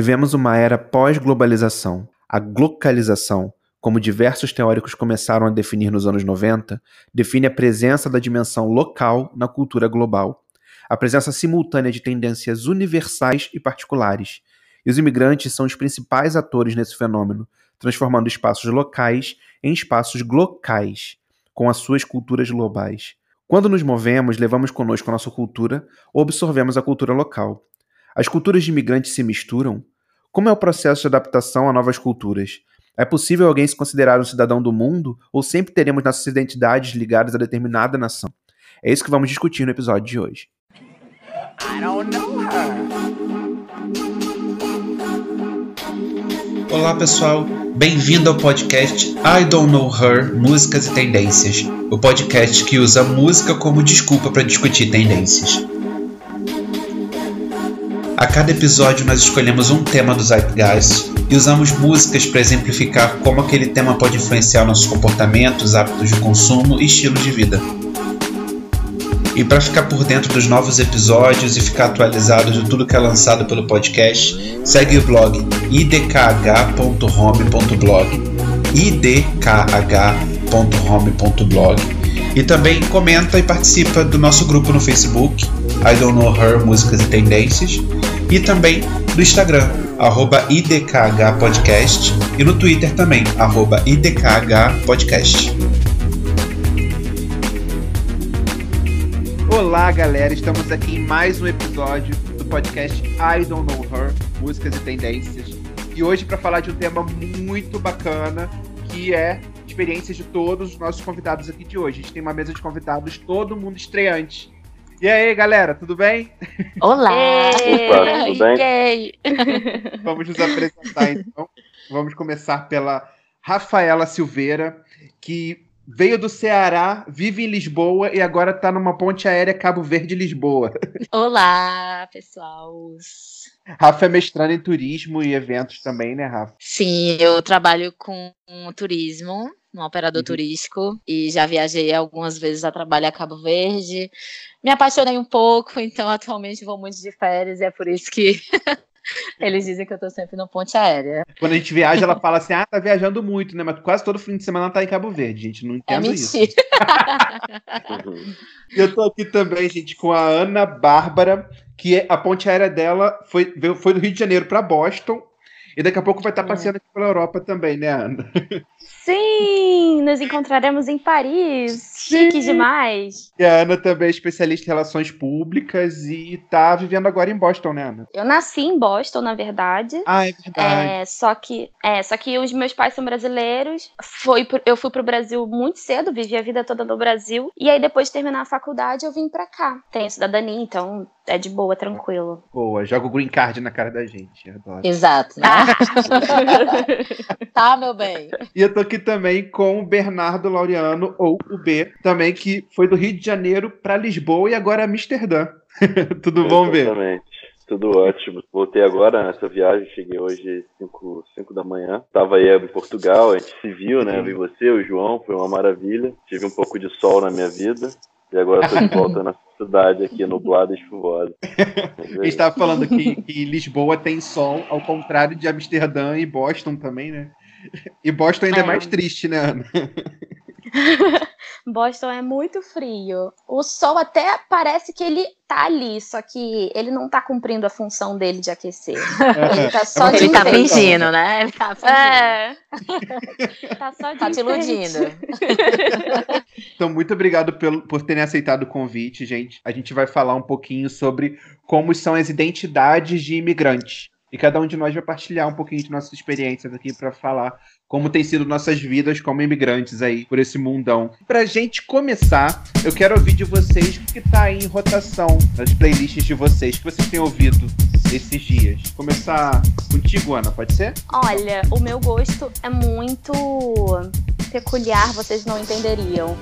Vivemos uma era pós-globalização. A glocalização, como diversos teóricos começaram a definir nos anos 90, define a presença da dimensão local na cultura global, a presença simultânea de tendências universais e particulares. E os imigrantes são os principais atores nesse fenômeno, transformando espaços locais em espaços glocais, com as suas culturas globais. Quando nos movemos, levamos conosco a nossa cultura ou absorvemos a cultura local. As culturas de imigrantes se misturam? Como é o processo de adaptação a novas culturas? É possível alguém se considerar um cidadão do mundo ou sempre teremos nossas identidades ligadas a determinada nação? É isso que vamos discutir no episódio de hoje. Olá pessoal, bem-vindo ao podcast I Don't Know Her Músicas e Tendências, o podcast que usa música como desculpa para discutir tendências. A cada episódio nós escolhemos um tema do Zeitgeist e usamos músicas para exemplificar como aquele tema pode influenciar nossos comportamentos, hábitos de consumo e estilo de vida. E para ficar por dentro dos novos episódios e ficar atualizado de tudo que é lançado pelo podcast, segue o blog idkh.home.blog idkh.home.blog e também comenta e participa do nosso grupo no Facebook, I Don't Know Her Músicas e Tendências, e também no Instagram, arroba idkhpodcast, e no Twitter também, arroba idkhpodcast. Olá, galera! Estamos aqui em mais um episódio do podcast I Don't Know Her, Músicas e Tendências. E hoje para falar de um tema muito bacana, que é experiências de todos os nossos convidados aqui de hoje. A gente tem uma mesa de convidados, todo mundo estreante. E aí, galera, tudo bem? Olá! Opa, tudo bem? Vamos nos apresentar então. Vamos começar pela Rafaela Silveira, que veio do Ceará, vive em Lisboa e agora está numa ponte aérea Cabo Verde-Lisboa. Olá, pessoal. Rafa é mestrando em turismo e eventos também, né, Rafa? Sim, eu trabalho com turismo, um operador uhum. turístico, e já viajei algumas vezes a trabalho a Cabo Verde. Me apaixonei um pouco, então atualmente vou muito de férias, e é por isso que Eles dizem que eu tô sempre no ponte aérea. Quando a gente viaja, ela fala assim: ah, tá viajando muito, né? Mas quase todo fim de semana tá em Cabo Verde, gente. Não entendo é isso. eu tô aqui também, gente, com a Ana Bárbara, que é, a ponte aérea dela foi, foi do Rio de Janeiro para Boston. E daqui a pouco vai estar tá passeando aqui pela Europa também, né, Ana? Sim, nos encontraremos em Paris. Chique demais. E a Ana também é especialista em relações públicas e tá vivendo agora em Boston, né, Ana? Eu nasci em Boston, na verdade. Ah, é verdade. É, só que, é, só que os meus pais são brasileiros. Foi, eu fui pro Brasil muito cedo, vivi a vida toda no Brasil. E aí, depois de terminar a faculdade, eu vim pra cá. Tenho cidadania, então é de boa, tranquilo. Boa, joga o green card na cara da gente. Adoro. Exato. Né? tá, meu bem. E eu tô aqui também com o Bernardo Laureano, ou o B, também que foi do Rio de Janeiro para Lisboa e agora é Amsterdã. Tudo bom, B? Exatamente. Tudo ótimo. Voltei agora nessa viagem, cheguei hoje 5 da manhã. Tava aí em Portugal, a gente se viu, né? Eu vi você, o João, foi uma maravilha. Tive um pouco de sol na minha vida. E agora estou de volta na cidade aqui, nublada e chuvosa. A gente estava falando que, que Lisboa tem sol, ao contrário de Amsterdã e Boston também, né? E Boston ainda é, é mais triste, né, Ana? Boston é muito frio. O sol até parece que ele tá ali, só que ele não tá cumprindo a função dele de aquecer. Ele tá só Ele tá fingindo, né? Ele tá fingindo. É. tá só de Tá te iludindo. Então, muito obrigado pelo, por terem aceitado o convite, gente. A gente vai falar um pouquinho sobre como são as identidades de imigrantes. E cada um de nós vai partilhar um pouquinho de nossas experiências aqui para falar como tem sido nossas vidas como imigrantes aí por esse mundão. Pra gente começar, eu quero ouvir de vocês o que tá aí em rotação nas playlists de vocês, que vocês têm ouvido esses dias. Começar contigo, Ana, pode ser? Olha, o meu gosto é muito peculiar, vocês não entenderiam.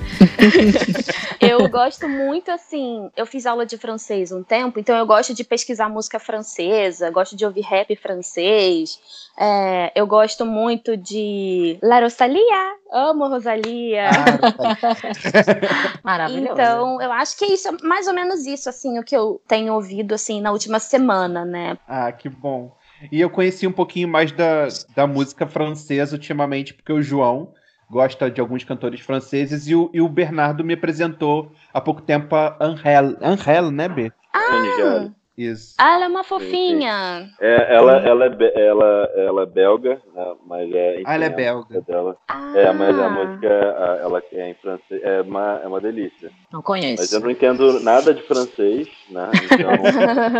eu gosto muito assim, eu fiz aula de francês um tempo, então eu gosto de pesquisar música francesa, gosto de ouvir rap francês. É, eu gosto muito de La Rosalia, amo Rosalia. Ah, Maravilhoso. Então, eu acho que é isso, mais ou menos isso, assim, o que eu tenho ouvido, assim, na última semana, né? Ah, que bom. E eu conheci um pouquinho mais da, da música francesa ultimamente, porque o João gosta de alguns cantores franceses e o, e o Bernardo me apresentou há pouco tempo a Angel. Angel, né, B? Ah, Isso. ah, ela é uma fofinha. É, ela, ela, é, ela, ela é belga, né, mas é. enfim, Ah, ela é a belga. música Dela. Ah, É, mas a música, ela é em francês, é uma, é uma delícia. Não Mas conheço. eu não entendo nada de francês, né? Então,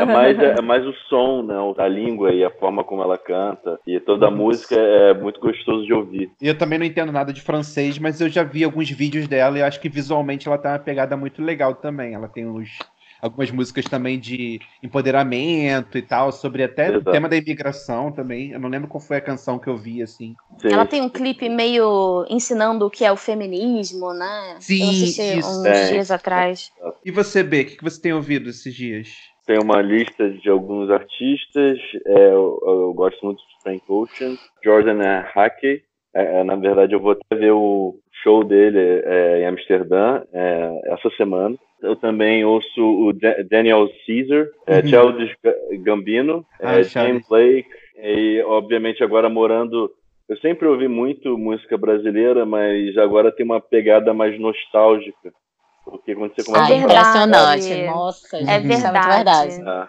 é mais, é mais o som, né? A língua e a forma como ela canta. E toda a música é muito gostoso de ouvir. E eu também não entendo nada de francês, mas eu já vi alguns vídeos dela e acho que visualmente ela tem uma pegada muito legal também. Ela tem uns, algumas músicas também de empoderamento e tal, sobre até o Exato. tema da imigração também. Eu não lembro qual foi a canção que eu vi, assim. Sim. Ela tem um clipe meio ensinando o que é o feminismo, né? Sim, Eu assisti isso. uns É. dias atrás. E você, B, o que que você tem ouvido esses dias? Tem uma lista de alguns artistas. é, eu, eu gosto muito de Frank Ocean, Jordan Hackey. É, é, na verdade, eu vou até ver o show dele é, em Amsterdã é, essa semana. Eu também ouço o Da- Daniel Caesar, é, Uhum. Childish Ga- Gambino, Ah, é. James Blake. E, obviamente, agora morando... Eu sempre ouvi muito música brasileira, mas agora tem uma pegada mais nostálgica. Porque quando você começa Ah, É a impressionante. Nossa, É gente, é muito verdade. verdade. Ah,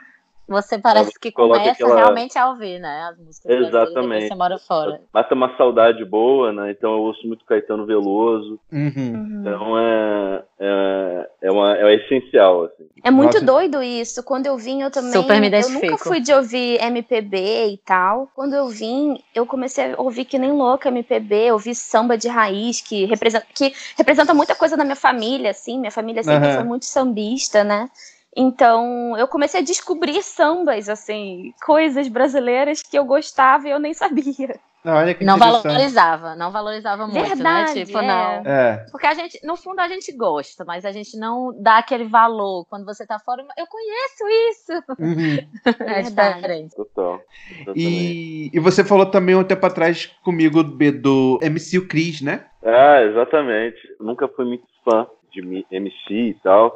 Você parece que começa aquela- realmente a ouvir, né? As músicas Exatamente. você mora fora. mata uma saudade boa, né? Então eu ouço muito Caetano Veloso. Uhum. Uhum. Então é, é, é, uma, é essencial, assim. É muito Nossa. doido isso. Quando eu vim, eu também. Super me eu nunca fui de ouvir MPB e tal. Quando eu vim, eu comecei a ouvir que nem louca MPB, ouvir samba de raiz, que representa, que representa muita coisa na minha família, assim. Minha família sempre Aham. foi muito sambista, né? Então, eu comecei a descobrir sambas, assim, coisas brasileiras que eu gostava e eu nem sabia. Olha que Não interessante. valorizava, não valorizava muito, Verdade, né? Tipo, é. não. É. Porque a gente, no fundo, a gente gosta, mas a gente não dá aquele valor. Quando você tá fora, eu conheço isso. Uhum. É diferente. Total. E, e você falou também um tempo atrás comigo do MC o Cris, né? Ah, exatamente. Nunca fui muito fã de MC e tal.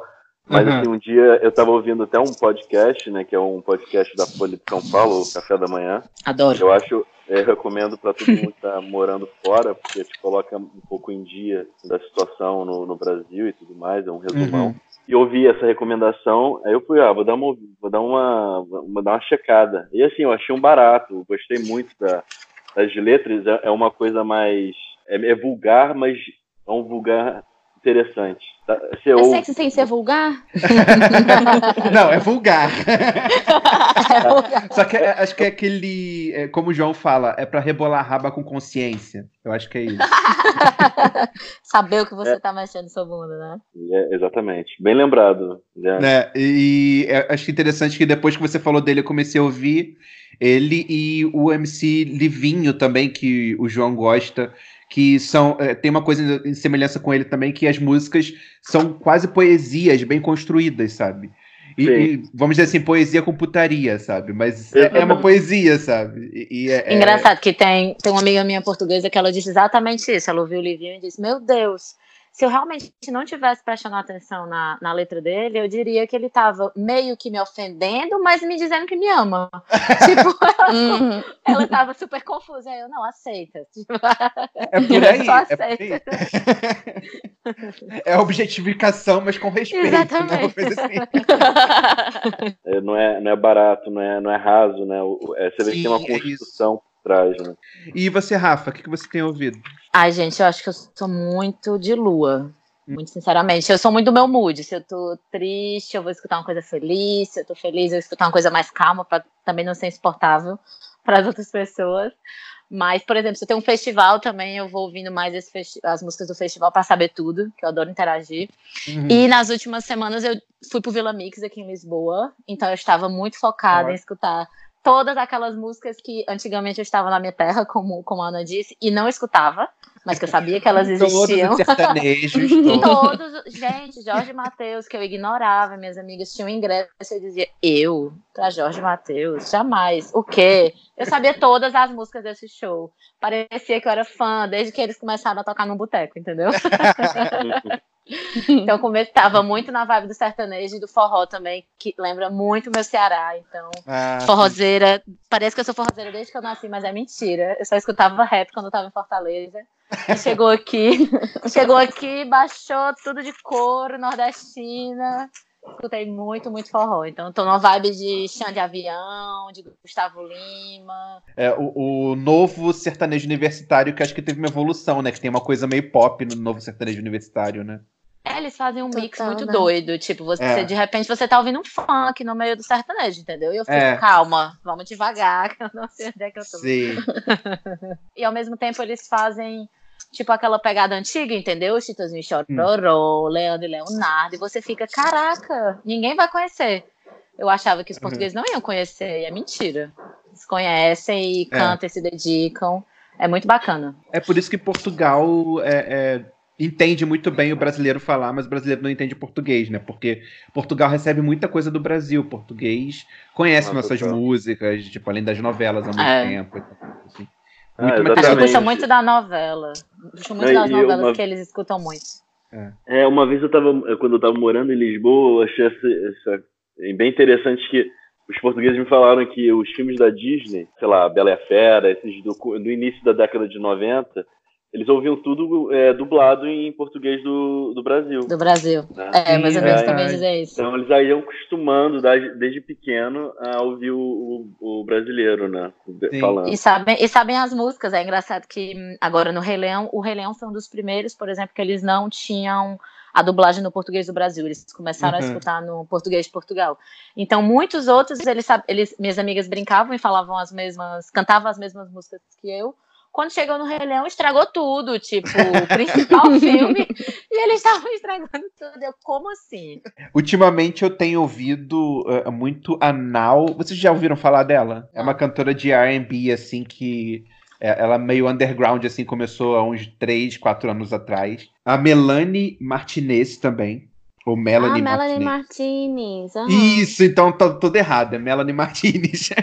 Mas Uhum. assim, um dia eu tava ouvindo até um podcast, né? Que é um podcast da Folha de São Paulo, o Café da Manhã. Adoro. Eu acho, eu recomendo para todo mundo que tá morando fora, porque te coloca um pouco em dia da situação no, no Brasil e tudo mais, é um resumão. Uhum. E ouvi essa recomendação, aí eu fui, ah, vou dar uma, vou dar uma, vou dar uma checada. E assim, eu achei um barato, gostei muito da, das letras, é, é uma coisa mais, é, é vulgar, mas é um vulgar interessante. Tá? Você É ouve- sexy sem ser vulgar? Não, é vulgar. Só que é- acho que é aquele, é, como o João fala, é pra rebolar a raba com consciência. Eu acho que é isso. Saber o que você tá mexendo no seu mundo, né? É, exatamente, bem lembrado. né? E é, acho interessante que depois que você falou dele, eu comecei a ouvir ele e o MC Livinho também, que o João gosta, que são é, tem uma coisa em semelhança com ele também, que as músicas são quase poesias bem construídas, sabe? E, e, vamos dizer assim, poesia com putaria, sabe? Mas é, é uma poesia, sabe? E, e é- é- Engraçado que tem, tem uma amiga minha portuguesa que ela disse exatamente isso. Ela ouviu o livrinho e disse: Meu Deus, se eu realmente não tivesse prestando atenção na, na letra dele, eu diria que ele tava meio que me ofendendo, mas me dizendo que me ama. tipo, ela, Uhum. ela tava super confusa. Aí eu, não, aceita. Tipo, É por aí. Só É, por aí. aceita. é objetificação, mas com respeito. Né? Uma coisa assim. É, não, é, não é barato, não é, não é raso, né? É, você vê que tem uma Sim, é trás, né? E você, Rafa, o que, que você tem ouvido? Ai, gente, eu acho que eu sou muito de lua. Muito sinceramente. Eu sou muito do meu mood. Se eu tô triste, eu vou escutar uma coisa feliz. Se eu tô feliz, eu vou escutar uma coisa mais calma, pra também não ser insuportável para as outras pessoas. Mas, por exemplo, se eu tenho um festival também, eu vou ouvindo mais as músicas do festival para saber tudo, que eu adoro interagir. Uhum. E nas últimas semanas eu fui pro Vila Mix aqui em Lisboa, então eu estava muito focada em escutar todas aquelas músicas que antigamente eu estava na minha terra, como, como a Ana disse, e não escutava, mas que eu sabia que elas Todos existiam. os sertanejos, todos. Todos, gente, Jorge Matheus, que eu ignorava, minhas amigas tinham ingresso, eu dizia, eu, pra Jorge Matheus, jamais, o quê? Eu sabia todas as músicas desse show, parecia que eu era fã, desde que eles começaram a tocar no boteco, entendeu? Então, como eu estava muito na vibe do sertanejo e do forró também, que lembra muito meu Ceará. Então, ah, forrozeira. Parece que eu sou forrozeira desde que eu nasci, mas é mentira. Eu só escutava rap quando eu estava em Fortaleza. E chegou aqui, chegou aqui, baixou tudo de couro, nordestina. Escutei muito, muito forró. Então, tô numa vibe de chão de avião, de Gustavo Lima. É, o, o, novo sertanejo universitário, que acho que teve uma evolução, né? Que tem uma coisa meio pop no novo sertanejo universitário, né? É, eles fazem um mix Total, muito né? doido. Tipo, você, é. de repente, você tá ouvindo um funk no meio do sertanejo, entendeu? E eu fico, é. calma, vamos devagar, que eu não sei onde é que eu tô. Sim. e ao mesmo tempo eles fazem, tipo, aquela pegada antiga, entendeu? Chitozinho Chororô, hum. Leandro e Leonardo. E você fica, caraca, ninguém vai conhecer. Eu achava que os uhum. portugueses uhum. não iam conhecer, e é mentira. Eles conhecem e é. cantam e se dedicam. É muito bacana. É por isso que Portugal é, é entende muito bem o brasileiro falar, mas o brasileiro não entende português, né? Porque Portugal recebe muita coisa do Brasil. Português conhece ah, nossas músicas, tipo, além das novelas há muito é. tempo. Assim. Ah, muito Acho que puxa muito da novela. Puxa muito das novelas uma... que eles escutam muito. É. é. uma vez eu tava, quando eu tava morando em Lisboa, eu achei essa, essa, bem interessante que os portugueses me falaram que os filmes da Disney, sei lá, Bela e a Fera, esses do, do início da década de 90, eles ouviam tudo é, dublado em português do, do Brasil. Do Brasil. Né? É, mais ou menos é, também dizer isso. Então eles aí iam acostumando desde pequeno a ouvir o, o, o brasileiro, né? Sim. Falando. E sabem, e sabem as músicas. É engraçado que hum, agora no Rei Leão, o Rei Leão foi um dos primeiros, por exemplo, que eles não tinham a dublagem no português do Brasil. Eles começaram uhum. a escutar no português de Portugal. Então, muitos outros, eles, eles, minhas amigas brincavam e falavam as mesmas, cantavam as mesmas músicas que eu, quando chegou no Rei Leão, estragou tudo, tipo, o principal filme, e eles estavam estragando tudo. Eu, como assim? Ultimamente eu tenho ouvido uh, muito a Nau. Vocês já ouviram falar dela? Não. É uma cantora de RB, assim, que. É, ela meio underground, assim, começou há uns 3, 4 anos atrás. A Melanie Martinez também. Ou Melanie, ah, Melanie Martinez. Uhum. Isso, então tá tudo errado. É Melanie Martinez.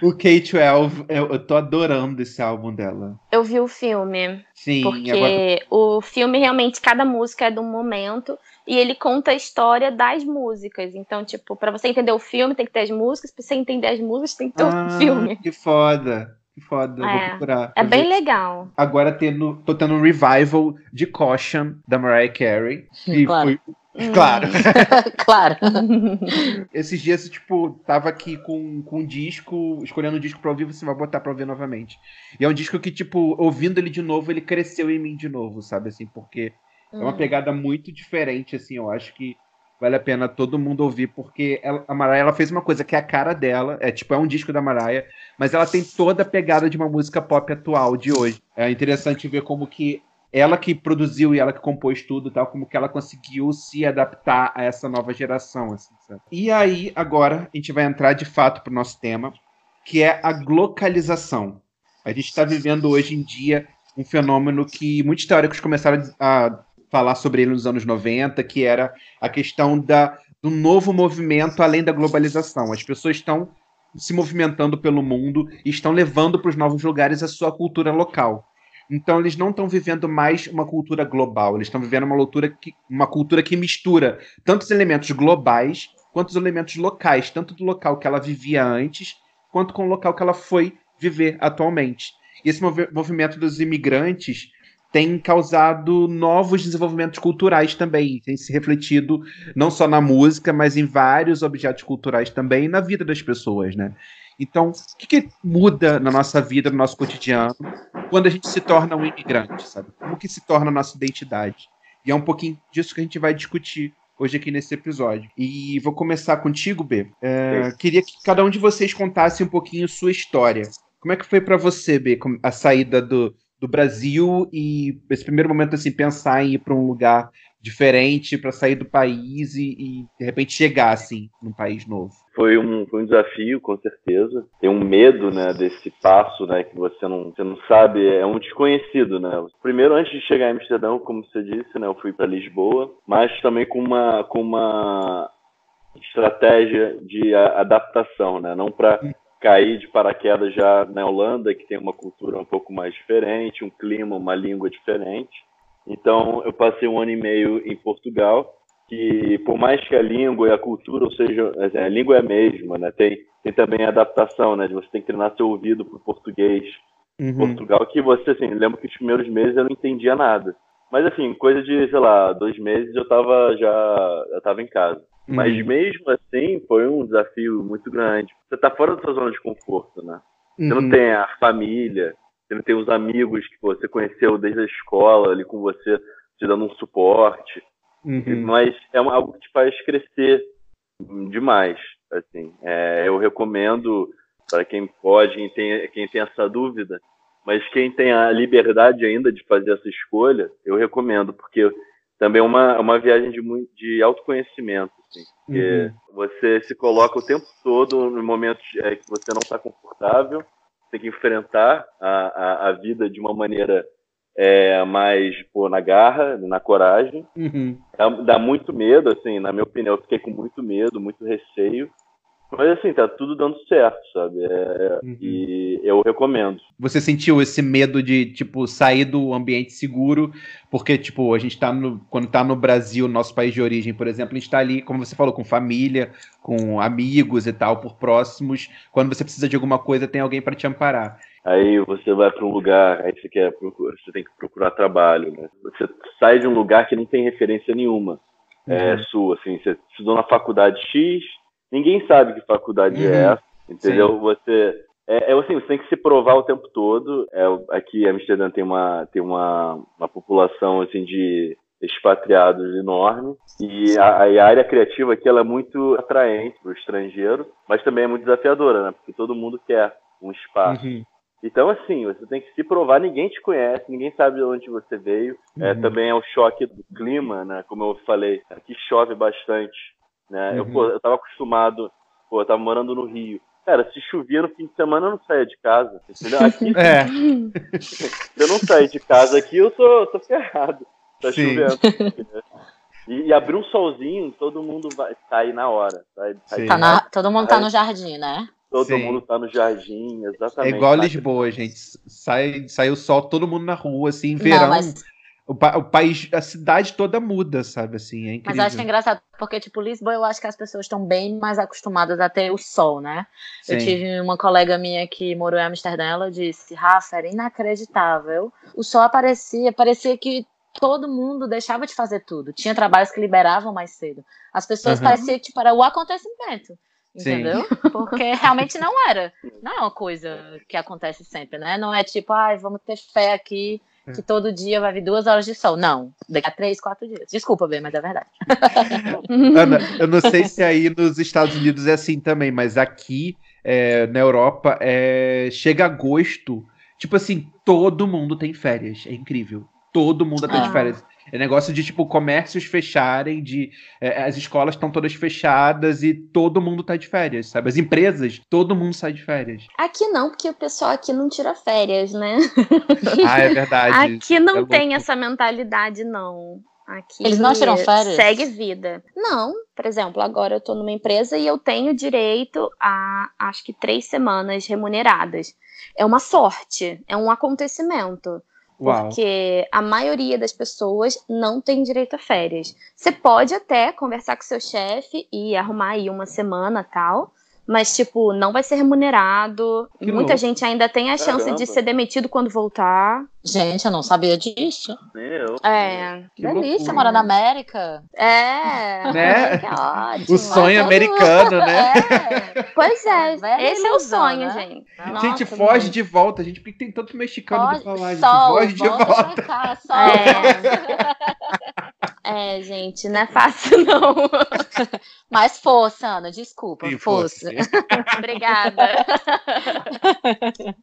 o K-12, eu, eu tô adorando esse álbum dela. Eu vi o filme. Sim. Porque agora... o filme, realmente, cada música é de um momento. E ele conta a história das músicas. Então, tipo, para você entender o filme, tem que ter as músicas. Pra você entender as músicas, tem que ter ah, o filme. Que foda. Que foda, é, vou procurar. É bem legal. Agora tendo, tô tendo um revival de Caution, da Mariah Carey. E claro. Foi... Hum. Claro. claro. Esses dias, tipo, tava aqui com, com um disco, escolhendo um disco pra ouvir, você vai botar pra ouvir novamente. E é um disco que, tipo, ouvindo ele de novo, ele cresceu em mim de novo, sabe? Assim, porque hum. é uma hum. pegada muito diferente, assim, eu acho que vale a pena todo mundo ouvir, porque ela, a Mariah ela fez uma coisa que é a cara dela, é tipo, é um disco da Mariah, mas ela tem toda a pegada de uma música pop atual de hoje. É interessante ver como que ela que produziu e ela que compôs tudo tal, como que ela conseguiu se adaptar a essa nova geração. Assim, e aí, agora, a gente vai entrar de fato para o nosso tema, que é a glocalização. A gente está vivendo hoje em dia um fenômeno que muitos teóricos começaram a falar sobre ele nos anos 90, que era a questão da, do novo movimento além da globalização. As pessoas estão se movimentando pelo mundo e estão levando para os novos lugares a sua cultura local. Então eles não estão vivendo mais uma cultura global, eles estão vivendo uma cultura, que, uma cultura que mistura tanto os elementos globais quanto os elementos locais, tanto do local que ela vivia antes, quanto com o local que ela foi viver atualmente. E esse movimento dos imigrantes tem causado novos desenvolvimentos culturais também, tem se refletido não só na música, mas em vários objetos culturais também na vida das pessoas, né? Então, o que, que, muda na nossa vida, no nosso cotidiano, quando a gente se torna um imigrante, sabe? Como que se torna a nossa identidade? E é um pouquinho disso que a gente vai discutir hoje aqui nesse episódio. E vou começar contigo, B. É, queria que cada um de vocês contasse um pouquinho sua história. Como é que foi para você, B, a saída do, do Brasil e esse primeiro momento assim pensar em ir para um lugar diferente para sair do país e, e, de repente chegar assim num país novo. Foi um, foi um desafio com certeza. Tem um medo né desse passo né que você não você não sabe é um desconhecido né. Primeiro antes de chegar em Amsterdã como você disse né eu fui para Lisboa mas também com uma com uma estratégia de adaptação né não para cair de paraquedas já na Holanda, que tem uma cultura um pouco mais diferente, um clima, uma língua diferente. Então, eu passei um ano e meio em Portugal, que por mais que a língua e a cultura, ou seja, assim, a língua é a mesma, né? Tem, tem também a adaptação, né? De você tem que treinar seu ouvido para o português. Uhum. Portugal, que você, assim, lembro que os primeiros meses eu não entendia nada. Mas, assim, coisa de, sei lá, dois meses eu tava já, eu tava em casa. Uhum. Mas mesmo assim, foi um desafio muito grande. Você tá fora da sua zona de conforto, né? Você não uhum. tem a família, você não tem os amigos que você conheceu desde a escola ali com você, te dando um suporte. Uhum. Mas é algo que te faz crescer demais. Assim, é, eu recomendo para quem pode, quem tem, quem tem essa dúvida, mas quem tem a liberdade ainda de fazer essa escolha, eu recomendo, porque também uma, uma viagem de, de autoconhecimento. Assim, porque uhum. você se coloca o tempo todo no momento é, que você não está confortável, tem que enfrentar a, a, a, vida de uma maneira é, mais pô, na garra, na coragem. Uhum. Dá, dá, muito medo, assim, na minha opinião, eu fiquei com muito medo, muito receio. Mas assim, tá tudo dando certo, sabe? É, uhum. E eu recomendo. Você sentiu esse medo de, tipo, sair do ambiente seguro? Porque, tipo, a gente tá no. Quando tá no Brasil, nosso país de origem, por exemplo, a gente tá ali, como você falou, com família, com amigos e tal, por próximos. Quando você precisa de alguma coisa, tem alguém para te amparar. Aí você vai para um lugar, aí você quer você tem que procurar trabalho, né? Você sai de um lugar que não tem referência nenhuma é, uhum. é, sua, assim, você estudou na faculdade X, ninguém sabe que faculdade é uhum. é essa, entendeu? Sim. Você é, é, assim, você tem que se provar o tempo todo. É, aqui em Amsterdã tem uma tem uma, uma população assim de expatriados enorme e a, a, área criativa aqui ela é muito atraente para o estrangeiro, mas também é muito desafiadora, né? Porque todo mundo quer um espaço. Uhum. Então, assim, você tem que se provar, ninguém te conhece, ninguém sabe de onde você veio. É, uhum. É, também é o choque do clima, né? Como eu falei, aqui chove bastante. Né? Uhum. Eu, pô, eu tava acostumado, pô, eu tava morando no Rio. Cara, se chovia no fim de semana, eu não saía de casa. Entendeu? Aqui, é. se eu não sair de casa aqui, eu tô, tô ferrado. Tá Sim. chovendo. E, e abrir um solzinho, todo mundo vai sair na hora. Sai, sai tá na, todo mundo tá no jardim, né? Todo Sim. mundo tá no jardim, exatamente. É igual Lisboa, gente. Sai, sai o sol, todo mundo na rua, assim, verão. Não, mas... o, o, país, a cidade toda muda, sabe? Assim, é incrível. Mas eu acho que é engraçado, porque, tipo, Lisboa, eu acho que as pessoas estão bem mais acostumadas a ter o sol, né? Sim. Eu tive uma colega minha que morou em Amsterdã, ela disse, Rafa, era inacreditável. O sol aparecia, parecia que todo mundo deixava de fazer tudo. Tinha trabalhos que liberavam mais cedo. As pessoas uhum. pareciam que tipo, era o acontecimento. Entendeu? Sim. Porque realmente não era. Não é uma coisa que acontece sempre, né? Não é tipo, ai, ah, vamos ter fé aqui. Que todo dia vai vir duas horas de sol. Não, daqui a três, quatro dias. Desculpa, bem, mas é verdade. Ana, eu não sei se aí nos Estados Unidos é assim também, mas aqui é, na Europa é, chega agosto, tipo assim, todo mundo tem férias. É incrível. Todo mundo tem ah. férias. É negócio de, tipo, comércios fecharem, de é, as escolas estão todas fechadas e todo mundo tá de férias, sabe? As empresas, todo mundo sai de férias. Aqui não, porque o pessoal aqui não tira férias, né? Ah, é verdade. aqui não tem essa mentalidade, não. Aqui Eles não tiram férias? Segue vida. Não, por exemplo, agora eu tô numa empresa e eu tenho direito a acho que três semanas remuneradas. É uma sorte, é um acontecimento. Porque a maioria das pessoas não tem direito a férias. Você pode até conversar com seu chefe e arrumar aí uma semana tal, mas, tipo, não vai ser remunerado. Que Muita louco. gente ainda tem a chance Caramba. de ser demitido quando voltar. Gente, eu não sabia disso. Eu. É. Que delícia loucura. morar na América. É. Né? Que ótimo. O sonho americano, né? É. Pois é. Esse é o sonho, né? gente. Nossa, gente, foge de volta, gente. Por que tem tanto mexicano foge, pra falar, gente? Foge de volta. Cá, sol. É. É, gente, não é fácil, não. Mas força, Ana, desculpa, Sim, força. Obrigada.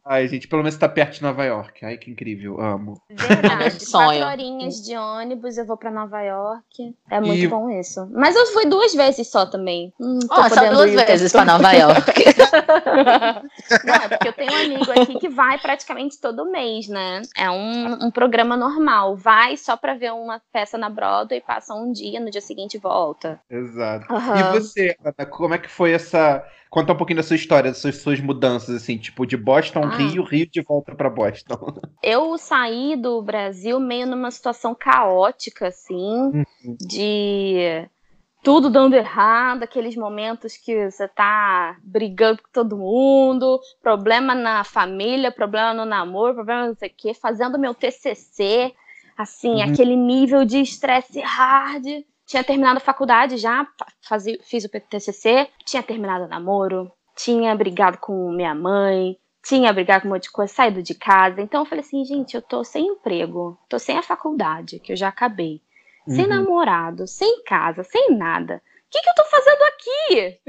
Ai, gente, pelo menos tá perto de Nova York. Ai, que incrível, amo. Verdade, Sonho. quatro horinhas de ônibus, eu vou pra Nova York. É muito e... bom isso. Mas eu fui duas vezes só também. Hum, oh, só duas vezes pra Nova York. não, é porque eu tenho um amigo aqui que vai praticamente todo mês, né? É um, um programa normal. Vai só pra ver uma peça na Broadway passa um dia, no dia seguinte volta. Exato. Uhum. E você, Ana, como é que foi essa. Conta um pouquinho da sua história, das suas, suas mudanças, assim, tipo, de Boston, ah. Rio, Rio de volta para Boston. Eu saí do Brasil meio numa situação caótica, assim, uhum. de tudo dando errado, aqueles momentos que você tá brigando com todo mundo, problema na família, problema no namoro, problema não sei o quê, fazendo meu TCC, assim, uhum. aquele nível de estresse hard. Tinha terminado a faculdade já, fazia, fiz o TCC, tinha terminado o namoro, tinha brigado com minha mãe, tinha brigado com um monte de coisa, saído de casa. Então eu falei assim, gente, eu tô sem emprego, tô sem a faculdade, que eu já acabei sem uhum. namorado, sem casa, sem nada. O que, que eu tô fazendo aqui?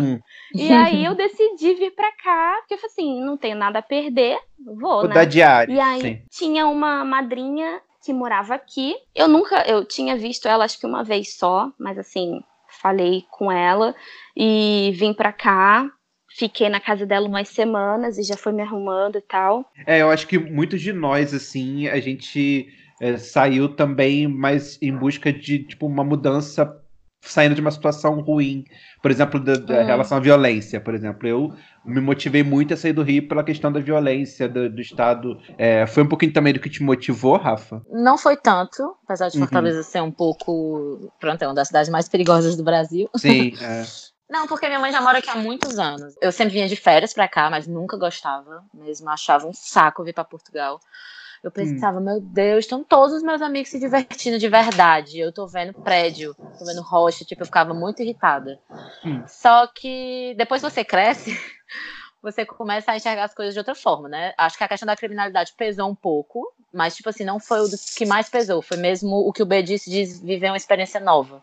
Hum. e aí eu decidi vir pra cá, porque eu falei assim, não tenho nada a perder, vou, vou né? diário. E aí sim. tinha uma madrinha que morava aqui. Eu nunca, eu tinha visto ela acho que uma vez só, mas assim, falei com ela e vim pra cá. Fiquei na casa dela umas semanas e já foi me arrumando e tal. É, eu acho que muitos de nós, assim, a gente é, saiu também mais em busca de tipo uma mudança saindo de uma situação ruim, por exemplo, da, da uhum. relação à violência, por exemplo, eu me motivei muito a sair do Rio pela questão da violência do, do Estado. É, foi um pouquinho também do que te motivou, Rafa? Não foi tanto, apesar de uhum. Fortaleza uhum. ser um pouco, pronto, é uma das cidades mais perigosas do Brasil. Sim. É. Não, porque minha mãe já mora aqui há muitos anos. Eu sempre vinha de férias para cá, mas nunca gostava, mesmo achava um saco vir para Portugal. Eu pensava, hum. meu Deus, estão todos os meus amigos se divertindo de verdade. Eu tô vendo prédio, tô vendo rocha, tipo, eu ficava muito irritada. Hum. Só que depois você cresce, você começa a enxergar as coisas de outra forma, né? Acho que a questão da criminalidade pesou um pouco, mas, tipo assim, não foi o que mais pesou. Foi mesmo o que o B disse de viver uma experiência nova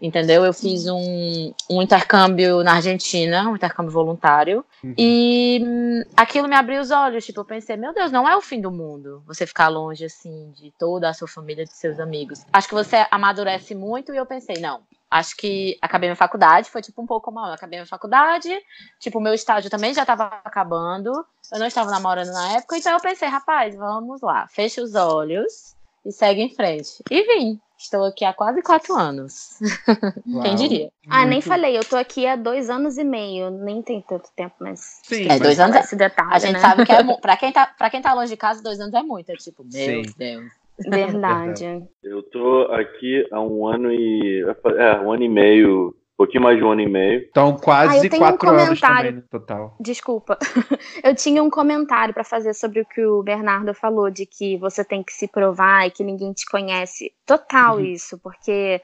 entendeu? Eu fiz um, um intercâmbio na Argentina, um intercâmbio voluntário, uhum. e hum, aquilo me abriu os olhos, tipo, eu pensei, meu Deus, não é o fim do mundo você ficar longe, assim, de toda a sua família, de seus amigos. Acho que você amadurece muito, e eu pensei, não, acho que acabei minha faculdade, foi tipo um pouco mal, acabei minha faculdade, tipo, o meu estágio também já estava acabando, eu não estava namorando na época, então eu pensei, rapaz, vamos lá, fecha os olhos e segue em frente. E vim. Estou aqui há quase quatro anos. Quem diria? Ah, nem falei, eu tô aqui há dois anos e meio. Nem tem tanto tempo, mas. Sim, é, dois anos é esse detalhe. A gente né? sabe que é. Pra quem, tá, pra quem tá longe de casa, dois anos é muito. É tipo, meu Sim. Deus. Verdade. Eu tô aqui há um ano e. É, um ano e meio pouquinho mais de um ano e meio. Então, quase ah, quatro um anos também no total. Desculpa. Eu tinha um comentário para fazer sobre o que o Bernardo falou, de que você tem que se provar e que ninguém te conhece. Total uhum. isso, porque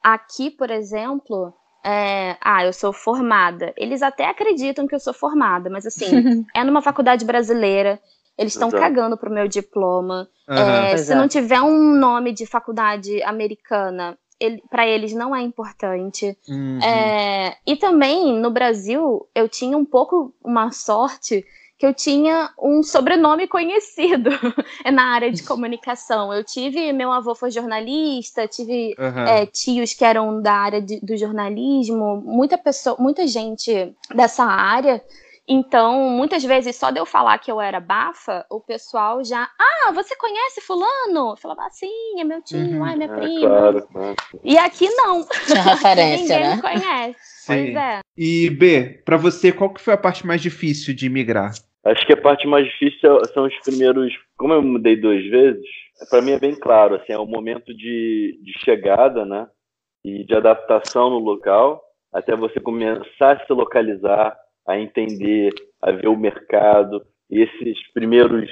aqui, por exemplo, é, ah, eu sou formada. Eles até acreditam que eu sou formada, mas assim, é numa faculdade brasileira. Eles estão cagando pro meu diploma. Uhum. É, se não tiver um nome de faculdade americana, ele, para eles não é importante. Uhum. É, e também no Brasil eu tinha um pouco uma sorte que eu tinha um sobrenome conhecido na área de comunicação. Eu tive, meu avô foi jornalista, tive uhum. é, tios que eram da área de, do jornalismo, muita pessoa, muita gente dessa área. Então, muitas vezes, só de eu falar que eu era bafa, o pessoal já. Ah, você conhece Fulano? Eu falava, ah, sim, é meu tio, uhum. ai, minha é, prima. Claro, claro. E aqui não. Tinha referência, Ninguém né? me conhece. Sim. Pois é. E B, para você, qual que foi a parte mais difícil de migrar? Acho que a parte mais difícil são os primeiros. Como eu mudei duas vezes, para mim é bem claro, assim, é o momento de, de chegada, né? E de adaptação no local, até você começar a se localizar a entender, a ver o mercado. E esses primeiros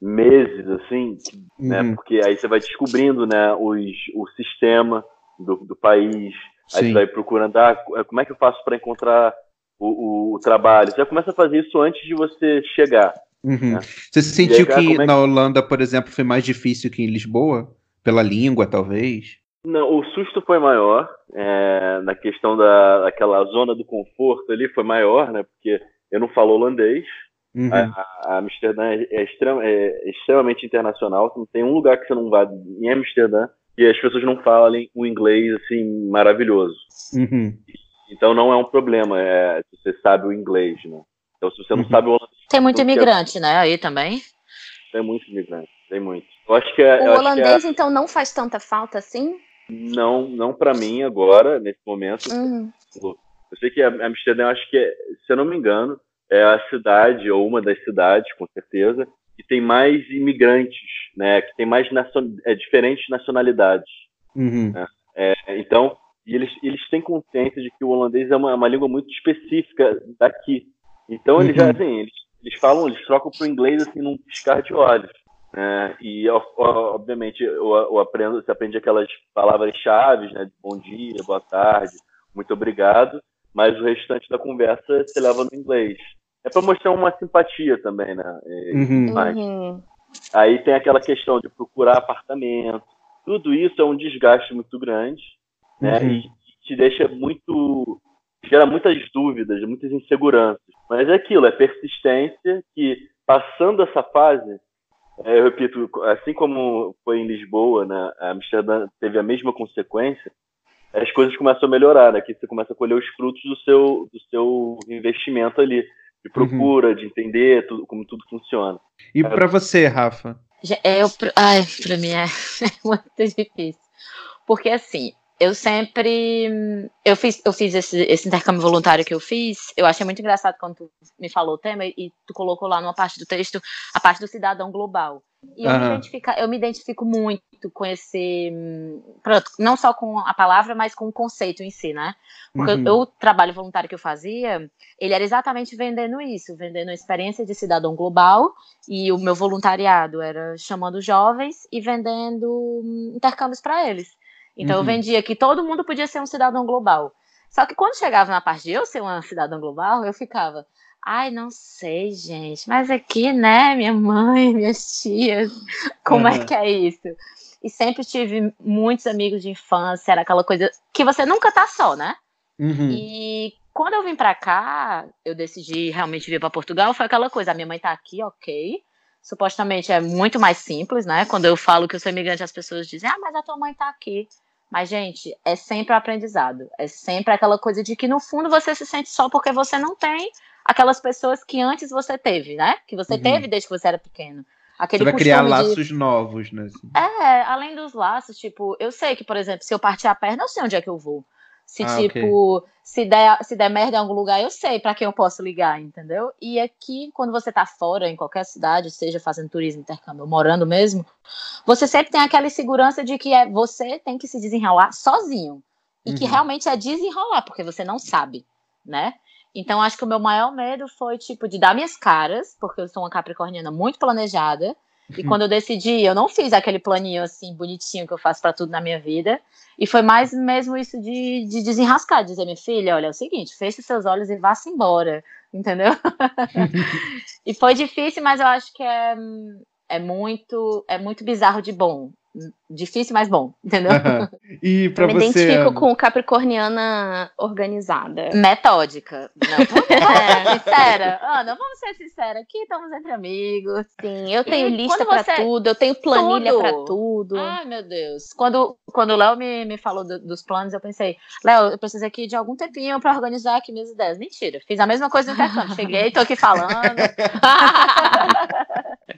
meses, assim, né, uhum. né? Porque aí você vai descobrindo, né, os, o sistema do, do país. Sim. Aí você vai procurando, ah, como é que eu faço para encontrar o, o, o, trabalho? Você já começa a fazer isso antes de você chegar. Uhum. Né? Você sentiu aí, que, é na Holanda, por exemplo, foi mais difícil que em Lisboa? Pela língua, talvez? Não, o susto foi maior, é, na questão da, daquela zona do conforto ali foi maior, né? Porque eu não falo holandês. Uhum. A, a, Amsterdã é, é, extrema, é, extremamente internacional. Não tem um lugar que você não vá em Amsterdã e as pessoas não falem o inglês assim maravilhoso. Uhum. Então não é um problema é, se você sabe o inglês, né? Então se você não uhum. sabe o holandês. Tem muito imigrante, né? Aí também. Tem muito imigrante, tem muito. Eu acho que é, o holandês, então, não faz tanta falta assim? Não, não para mim agora, nesse momento. Uhum. Eu sei que Amsterdã, acho que, é, se eu não me engano, é a cidade, ou uma das cidades, com certeza, que tem mais imigrantes, né? Que tem mais nacion... é, diferentes nacionalidades. Uhum. Né? É, então, eles, eles têm consciência de que o holandês é uma, uma língua muito específica daqui. Então, eles já, Uhum. assim, eles, eles falam, eles trocam para o inglês, assim, num piscar de olhos. Né? e, obviamente, eu, eu aprendo, você aprende aquelas palavras-chave, né? De bom dia, boa tarde, muito obrigado, mas o restante da conversa você leva no inglês. É para mostrar uma simpatia também, né? E- Uhum. Mas- Uhum. Aí tem aquela questão de procurar apartamento. Tudo isso é um desgaste muito grande, né? Uhum. E te deixa muito. gera muitas dúvidas, muitas inseguranças. Mas é aquilo, é persistência que, passando essa fase, eu repito, assim como foi em Lisboa, né? Amsterdã teve a mesma consequência, as coisas começam a melhorar, né? Que você começa a colher os frutos do seu, do seu investimento ali, de procura, de entender tudo, como tudo funciona. E pra você, Rafa? É, Eu, pra- ai, pra mim é muito difícil. Porque assim, eu sempre. Eu fiz, eu fiz esse, esse intercâmbio voluntário que eu fiz. Eu achei muito engraçado quando tu me falou o tema e tu colocou lá numa parte do texto a parte do cidadão global. E eu, me, Aham. identifica, eu me identifico muito com esse. pronto, Não só com a palavra, mas com o conceito em si, né? Porque Uhum. eu- o trabalho voluntário que eu fazia, ele era exatamente vendendo isso, vendendo a experiência de cidadão global, e o meu voluntariado era chamando jovens e vendendo hum, intercâmbios para eles. Então Uhum. eu vendia que todo mundo podia ser um cidadão global. Só que quando chegava na parte de eu ser uma cidadã global, eu ficava, ai, não sei, gente, mas aqui, né, minha mãe, minhas tias, como é Aham. que é isso? E sempre tive muitos amigos de infância, era aquela coisa que você nunca tá só, né? Uhum. E quando eu vim pra cá, eu decidi realmente vir pra Portugal, foi aquela coisa, a minha mãe tá aqui, ok. Supostamente é muito mais simples, né? Quando eu falo que eu sou imigrante, as pessoas dizem, ah, mas a tua mãe tá aqui. Mas, gente, é sempre o aprendizado. É sempre aquela coisa de que, no fundo, você se sente só porque você não tem aquelas pessoas que antes você teve, né? Que você Uhum. teve desde que você era pequeno. Aquele Você vai criar costume de- laços novos, né? assim. é, além dos laços, tipo, eu sei que, por exemplo, se eu partir a perna, eu sei onde é que eu vou. Se, Ah, tipo, se, der, se der merda em algum lugar, eu sei pra quem eu posso ligar, entendeu? E aqui, quando você tá fora, em qualquer cidade, seja fazendo turismo, intercâmbio, morando mesmo, você sempre tem aquela insegurança de que é, você tem que se desenrolar sozinho. E que Uhum. realmente é desenrolar, porque você não sabe, né? Então, acho que o meu maior medo foi, tipo, de dar minhas caras, porque eu sou uma capricorniana muito planejada, e quando eu decidi, eu não fiz aquele planinho assim, bonitinho que eu faço pra tudo na minha vida. E foi mais mesmo isso de, de desenrascar, dizer, minha filha, olha, é o seguinte, feche os seus olhos e vá-se embora. Entendeu? e foi difícil, mas eu acho que é, é muito é muito bizarro de bom. Difícil, mas bom, entendeu? E pra Eu me você. identifico Ana? com capricorniana organizada. Metódica. Não, é, sincera. Ana, vamos ser sinceras. Aqui estamos entre amigos. Sim, eu tenho E lista pra você- tudo, eu tenho planilha Tudo. pra tudo. Ai, meu Deus. Quando, quando o Léo me, me falou do- dos planos, eu pensei, Léo, eu preciso aqui de algum tempinho pra organizar aqui minhas ideias. Mentira, fiz a mesma coisa no intercâmbio. Cheguei, tô aqui falando.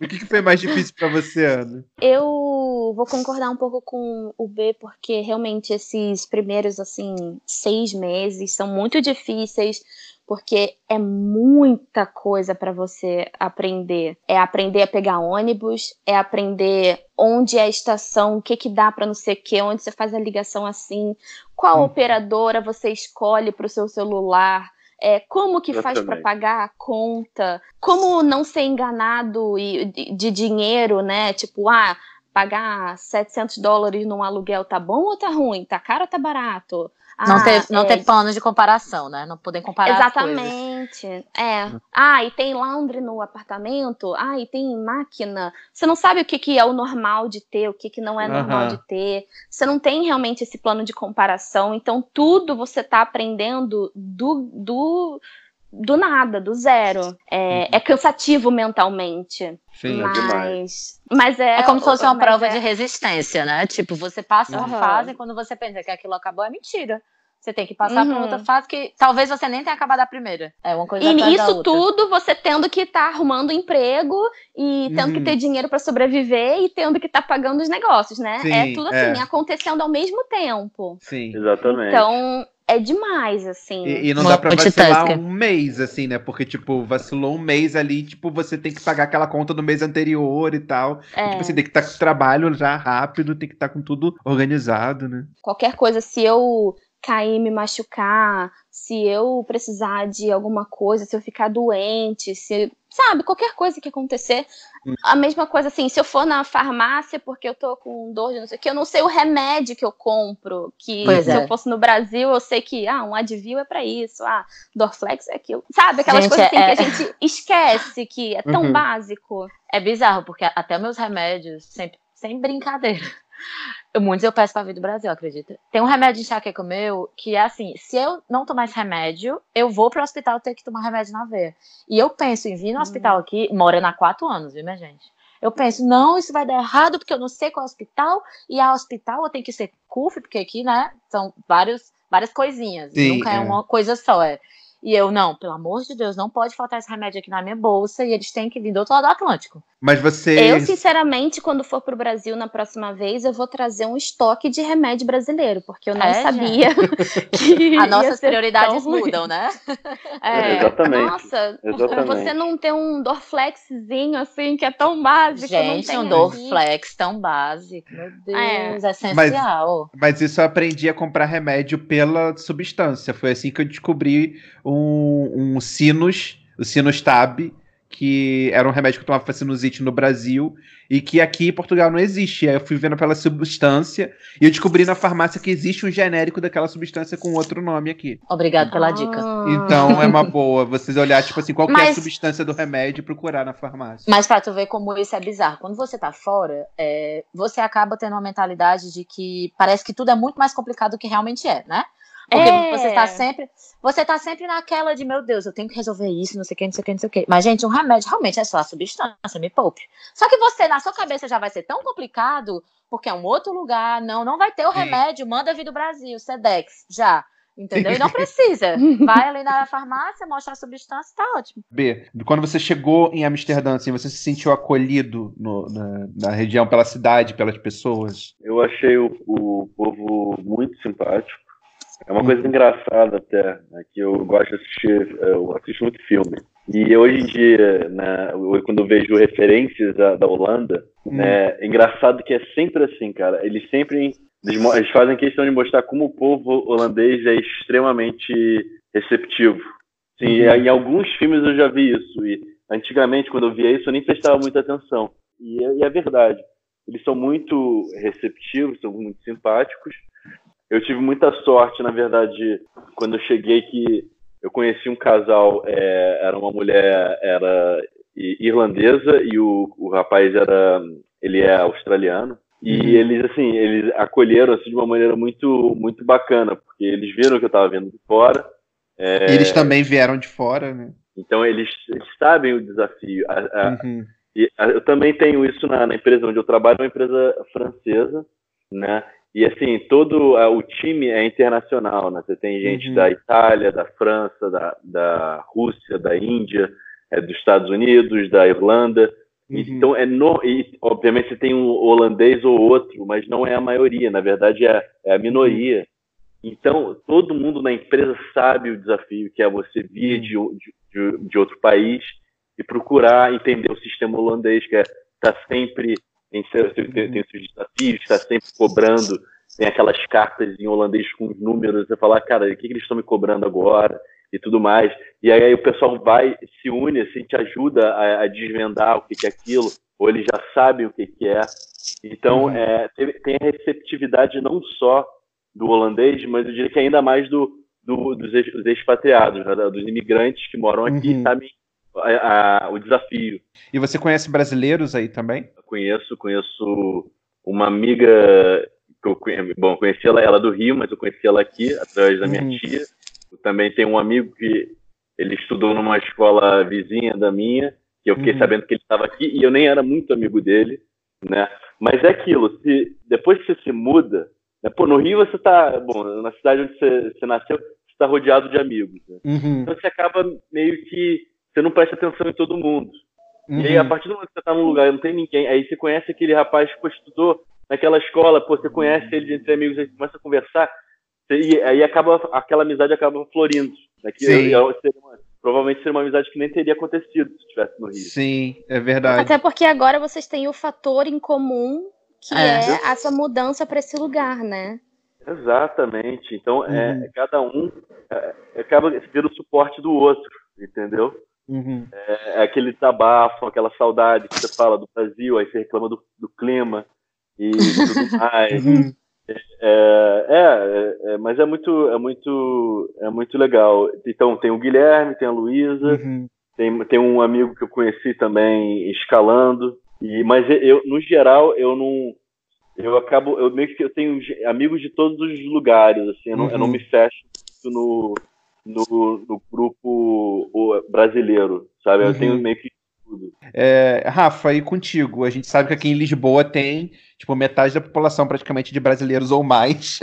O que, que foi mais difícil pra você, Ana? Eu vou concordar um pouco com o B, porque realmente esses primeiros, assim, seis meses são muito difíceis, porque é muita coisa para você aprender. É aprender a pegar ônibus, é aprender onde é a estação, o que que dá para não sei o que, onde você faz a ligação assim, qual Hum. operadora você escolhe para o seu celular. É, como que faz para pagar a conta? Como não ser enganado e- de, de dinheiro, né? Tipo, ah, pagar 700 dólares num aluguel tá bom ou tá ruim? Tá caro ou tá barato? Não Ah, ter, não é, ter plano de comparação, né? Não poder comparar. Exatamente. É. Ah, e tem laundry no apartamento. Ah, e tem máquina. Você não sabe o que, que é o normal de ter, o que, que não é normal de ter. Você não tem realmente esse plano de comparação. Então, tudo você tá aprendendo do, do, do nada, do zero. É, é cansativo mentalmente. Sim. É demais. mas, mas é. É como se fosse uma mas prova é- de resistência, né? Tipo, você passa uma Aham. fase e quando você pensa que aquilo acabou, é mentira. Você tem que passar uhum. para outra fase que talvez você nem tenha acabado a primeira. É uma coisa E isso tudo você tendo que estar tá arrumando emprego e tendo uhum. que ter dinheiro para sobreviver e tendo que estar tá pagando os negócios, né? Sim, é tudo assim, é. acontecendo ao mesmo tempo. Sim. Exatamente. Então, é demais, assim. E, e não dá pra vacilar um mês, assim, né? Porque, tipo, vacilou um mês ali, tipo, você tem que pagar aquela conta do mês anterior e tal. É. E, tipo, você tem que estar tá com o trabalho já rápido, tem que estar tá com tudo organizado, né? Qualquer coisa, se eu cair, me machucar, se eu precisar de alguma coisa, se eu ficar doente, se sabe, qualquer coisa que acontecer. Hum. A mesma coisa assim, se eu for na farmácia porque eu tô com dor de não sei o que, eu não sei o remédio que eu compro, que pois se é. eu fosse no Brasil, eu sei que, ah, um Advil é para isso, ah, Dorflex é aquilo. Sabe, aquelas gente, coisas assim é... que a gente esquece que é tão uhum. básico. É bizarro, porque até meus remédios, sempre, sem brincadeira, Muitos eu peço pra vir do Brasil, acredita? Tem um remédio de enxaqueca meu que é assim: se eu não tomar esse remédio, eu vou pro hospital ter que tomar remédio na veia. E eu penso em vir no hospital aqui, morando há quatro anos, viu, minha gente? Eu penso, não, isso vai dar errado porque eu não sei qual é o hospital, e a hospital eu tenho que ser CUF, porque aqui, né, são vários, várias coisinhas, Sim, nunca é. é uma coisa só, é. E eu, não, pelo amor de Deus, não pode faltar esse remédio aqui na minha bolsa e eles têm que vir do outro lado do Atlântico. Mas você. Eu, sinceramente, quando for pro Brasil na próxima vez, eu vou trazer um estoque de remédio brasileiro, porque eu não é, sabia que. As nossas prioridades mudam, né? É, Exatamente. Nossa, Exatamente. você não ter um Dorflexzinho assim, que é tão básico. Gente, um Dorflex tão básico. Meu Deus, é, é essencial. Mas, mas isso eu aprendi a comprar remédio pela substância. Foi assim que eu descobri um, um sinus, o sinus tab, que era um remédio que eu tomava para sinusite no Brasil e que aqui em Portugal não existe. Aí eu fui vendo pela substância e eu descobri na farmácia que existe um genérico daquela substância com outro nome aqui. Obrigado pela ah. dica. Então é uma boa vocês olhar, tipo assim, qual Mas... é a substância do remédio e procurar na farmácia. Mas pra tu ver como isso é bizarro, quando você tá fora, é, você acaba tendo uma mentalidade de que parece que tudo é muito mais complicado do que realmente é, né? Porque é. você está sempre, você tá sempre naquela de, meu Deus, eu tenho que resolver isso, não sei o que, não sei o que, não sei o que. Mas, gente, um remédio realmente é só a substância, me poupe. Só que você, na sua cabeça, já vai ser tão complicado, porque é um outro lugar, não, não vai ter o remédio, manda vir do Brasil, Sedex, já. Entendeu? E não precisa. Vai ali na farmácia, mostra a substância, tá ótimo. B, quando você chegou em Amsterdã, assim, você se sentiu acolhido no, na, na, região, pela cidade, pelas pessoas? Eu achei o, o povo muito simpático. É uma coisa engraçada até, né, que eu gosto de assistir, eu assisto muito filme. E hoje em dia, né, quando eu vejo referências da, da Holanda, hum. né, é engraçado que é sempre assim, cara. Eles sempre eles fazem questão de mostrar como o povo holandês é extremamente receptivo. Sim, uhum. em alguns filmes eu já vi isso. E antigamente, quando eu via isso, eu nem prestava muita atenção. E, é, e é verdade. Eles são muito receptivos, são muito simpáticos. Eu tive muita sorte, na verdade, quando eu cheguei que eu conheci um casal, é, era uma mulher era irlandesa e o, o rapaz era ele é australiano. E uhum. eles assim, eles acolheram assim, de uma maneira muito muito bacana, porque eles viram que eu estava vindo de fora. É... Eles também vieram de fora, né? Então eles, eles sabem o desafio. A, a, uhum. e a, eu também tenho isso na, na, empresa onde eu trabalho, uma empresa francesa, né? E assim, todo o time é internacional, né? Você tem gente uhum. da Itália, da França, da, da Rússia, da Índia, é, dos Estados Unidos, da Irlanda. Uhum. Então, é no, e, obviamente você tem um holandês ou outro, mas não é a maioria, na verdade é, é a minoria. Então, todo mundo na empresa sabe o desafio que é você vir de, de, de outro país e procurar entender o sistema holandês, que está é, tá sempre tem, seu, tem, tem seus desafios, está sempre cobrando, tem aquelas cartas em holandês com os números, você fala, cara, o que, que eles estão me cobrando agora? E tudo mais. E aí, o pessoal vai, se une, assim, te ajuda a, a desvendar o que, que é aquilo, ou eles já sabem o que, que é. Então, uhum. é, tem, a receptividade não só do holandês, mas eu diria que ainda mais do, do dos expatriados, né, dos imigrantes que moram aqui, uhum. sabem a, a, o desafio. E você conhece brasileiros aí também? conheço, conheço uma amiga que eu bom, conheci ela, ela do Rio, mas eu conheci ela aqui através da minha uhum. tia. Eu também tenho um amigo que ele estudou numa escola vizinha da minha, que eu fiquei uhum. sabendo que ele estava aqui e eu nem era muito amigo dele, né? Mas é aquilo, se depois que você se muda, Né? Pô, no Rio você tá, bom, na cidade onde você, você nasceu, você está rodeado de amigos. Né? Uhum. Então você acaba meio que, você não presta atenção em todo mundo. Uhum. E aí, a partir do momento que você tá num lugar e não tem ninguém, aí você conhece aquele rapaz que estudou naquela escola, pô, você conhece ele entre amigos, aí começa a conversar, e aí acaba, aquela amizade acaba florindo. Né? Que seria uma- provavelmente seria uma amizade que nem teria acontecido se estivesse no Rio. Sim, é verdade. Até porque agora vocês têm o fator em comum que É. é, essa mudança para esse lugar, né? Exatamente. Então, Uhum. é, cada um é, acaba sendo o suporte do outro, entendeu? Uhum. É, é aquele desabafo, aquela saudade que você fala do Brasil, aí você reclama do, do clima e tudo mais. Uhum. É, é, é, mas é muito, é muito, é muito legal. Então tem o Guilherme, tem a Luísa, Uhum. tem, tem um amigo que eu conheci também escalando. E mas eu, no geral, eu não, eu acabo, eu meio que eu tenho amigos de todos os lugares, assim, eu não, eu não Uhum. me fecho no, no, no grupo o, brasileiro, sabe? Eu Uhum. tenho meio que tudo. É, Rafa, e contigo? A gente sabe que aqui em Lisboa tem, tipo, metade da população praticamente de brasileiros ou mais.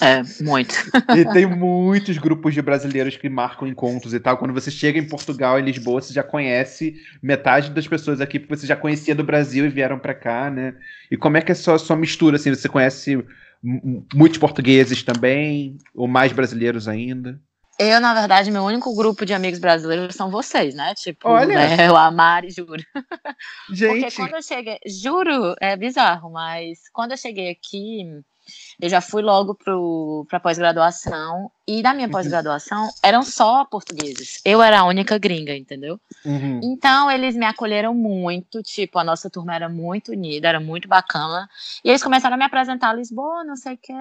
É, muito. E tem muitos grupos de brasileiros que marcam encontros e tal. Quando você chega em Portugal, em Lisboa, você já conhece metade das pessoas aqui que você já conhecia do Brasil e vieram pra cá, né? E como é que é a sua, sua mistura, assim? Você conhece muitos portugueses também? Ou mais brasileiros ainda? Eu, na verdade, meu único grupo de amigos brasileiros são vocês, né? Tipo, Olha. né, o Amari, juro. Porque Gente, quando eu cheguei, juro, é bizarro, mas quando eu cheguei aqui, eu já fui logo para pós-graduação, e na minha pós-graduação eram só portugueses. Eu era a única gringa, entendeu? Uhum. Então eles me acolheram muito, tipo, a nossa turma era muito unida, era muito bacana. E eles começaram a me apresentar a Lisboa, não sei o quê.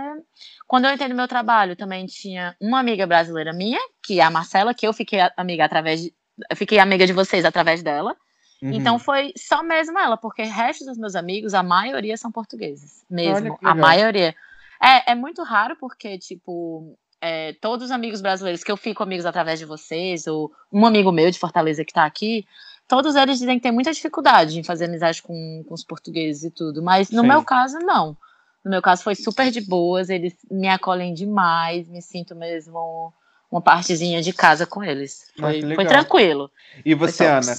Quando eu entrei no meu trabalho, também tinha uma amiga brasileira minha, que é a Marcela, que eu fiquei amiga através de. Eu fiquei amiga de vocês através dela. Uhum. Então foi só mesmo ela, porque o resto dos meus amigos, a maioria são portugueses. Mesmo. A maioria. É, é muito raro, porque, tipo, é, todos os amigos brasileiros que eu fico amigos através de vocês, ou um amigo meu de Fortaleza que tá aqui, todos eles dizem que tem muita dificuldade em fazer amizade com, com os portugueses e tudo. Mas no Sim. meu caso, não. No meu caso foi super de boas, eles me acolhem demais, me sinto mesmo uma partezinha de casa com eles. Ah, Foi, que foi tranquilo. E você, Ana?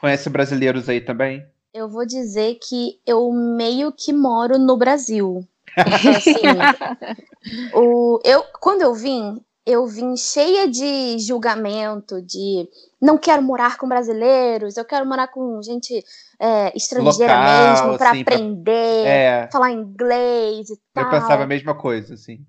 Conhece brasileiros aí também? Eu vou dizer que eu meio que moro no Brasil. Assim, o, eu, quando eu vim, eu vim cheia de julgamento, de não quero morar com brasileiros, eu quero morar com gente é, estrangeira Local, mesmo, para assim, pra- aprender, É, falar inglês e tal. eu pensava a mesma coisa, assim.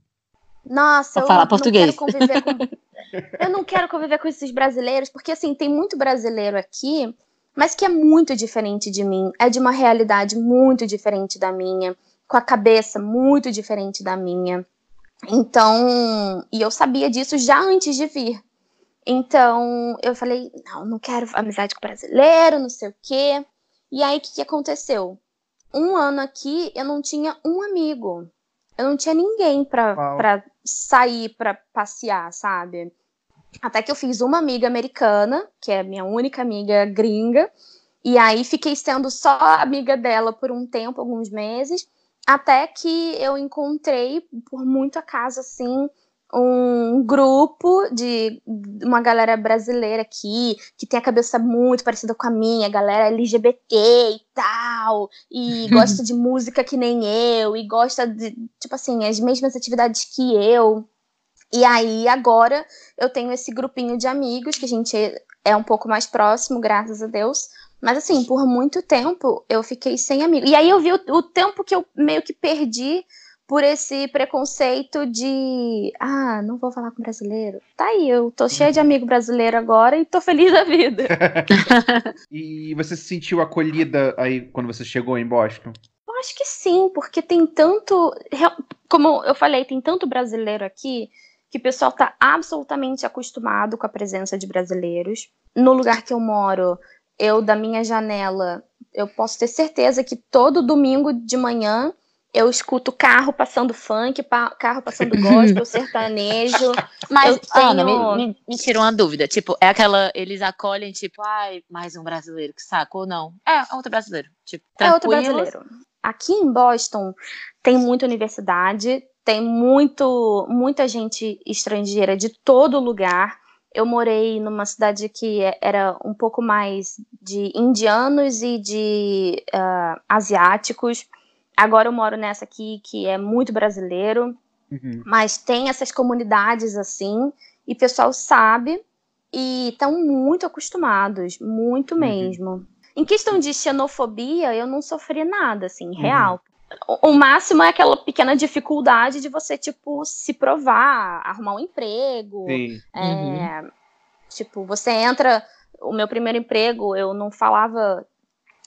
Nossa, Pra eu falar não português. quero conviver com. eu não quero conviver com esses brasileiros, porque assim, tem muito brasileiro aqui, mas que é muito diferente de mim. É de uma realidade muito diferente da minha, com a cabeça muito diferente da minha. Então, e eu sabia disso já antes de vir. Então, eu falei, não, não quero amizade com brasileiro, não sei o quê. E aí, o que, que aconteceu? Um ano aqui, eu não tinha um amigo. Eu não tinha ninguém pra, Uau. pra sair, pra passear, sabe? Até que eu fiz uma amiga americana, que é a minha única amiga gringa. E aí, fiquei sendo só amiga dela por um tempo, alguns meses. Até que eu encontrei, por muito acaso, assim, um grupo de uma galera brasileira aqui, que tem a cabeça muito parecida com a minha, galera LGBT e tal, e gosta de música que nem eu, e gosta de, tipo assim, as mesmas atividades que eu. E aí, agora, eu tenho esse grupinho de amigos, que a gente é um pouco mais próximo, graças a Deus. Mas assim, por muito tempo eu fiquei sem amigo. E aí eu vi o, o tempo que eu meio que perdi por esse preconceito de ah, não vou falar com brasileiro. Tá aí, eu tô cheia de amigo brasileiro agora e tô feliz da vida. E você se sentiu acolhida aí quando você chegou em Boston? Eu acho que sim, porque tem tanto, como eu falei, tem tanto brasileiro aqui que o pessoal tá absolutamente acostumado com a presença de brasileiros. No lugar que eu moro, eu da minha janela, eu posso ter certeza que todo domingo de manhã eu escuto carro passando funk, pa- carro passando gospel, sertanejo. Mas, Eu tenho- Ana, me, me, me tira uma dúvida. Tipo, é aquela. Eles acolhem, tipo, ai, mais um brasileiro, que saco, ou não? É, outro brasileiro. Tipo, É outro brasileiro. Aqui em Boston tem muita universidade, tem muito, muita gente estrangeira de todo lugar. Eu morei numa cidade que é, era um pouco mais de indianos e de uh, asiáticos. Agora eu moro nessa aqui que é muito brasileiro, uhum. mas tem essas comunidades assim, e o pessoal sabe e estão muito acostumados, muito uhum. mesmo. Em questão de xenofobia, eu não sofri nada, assim, uhum. real. O máximo é aquela pequena dificuldade de você, tipo, se provar, arrumar um emprego. Sim. É, uhum. Tipo, você entra. O meu primeiro emprego, eu não falava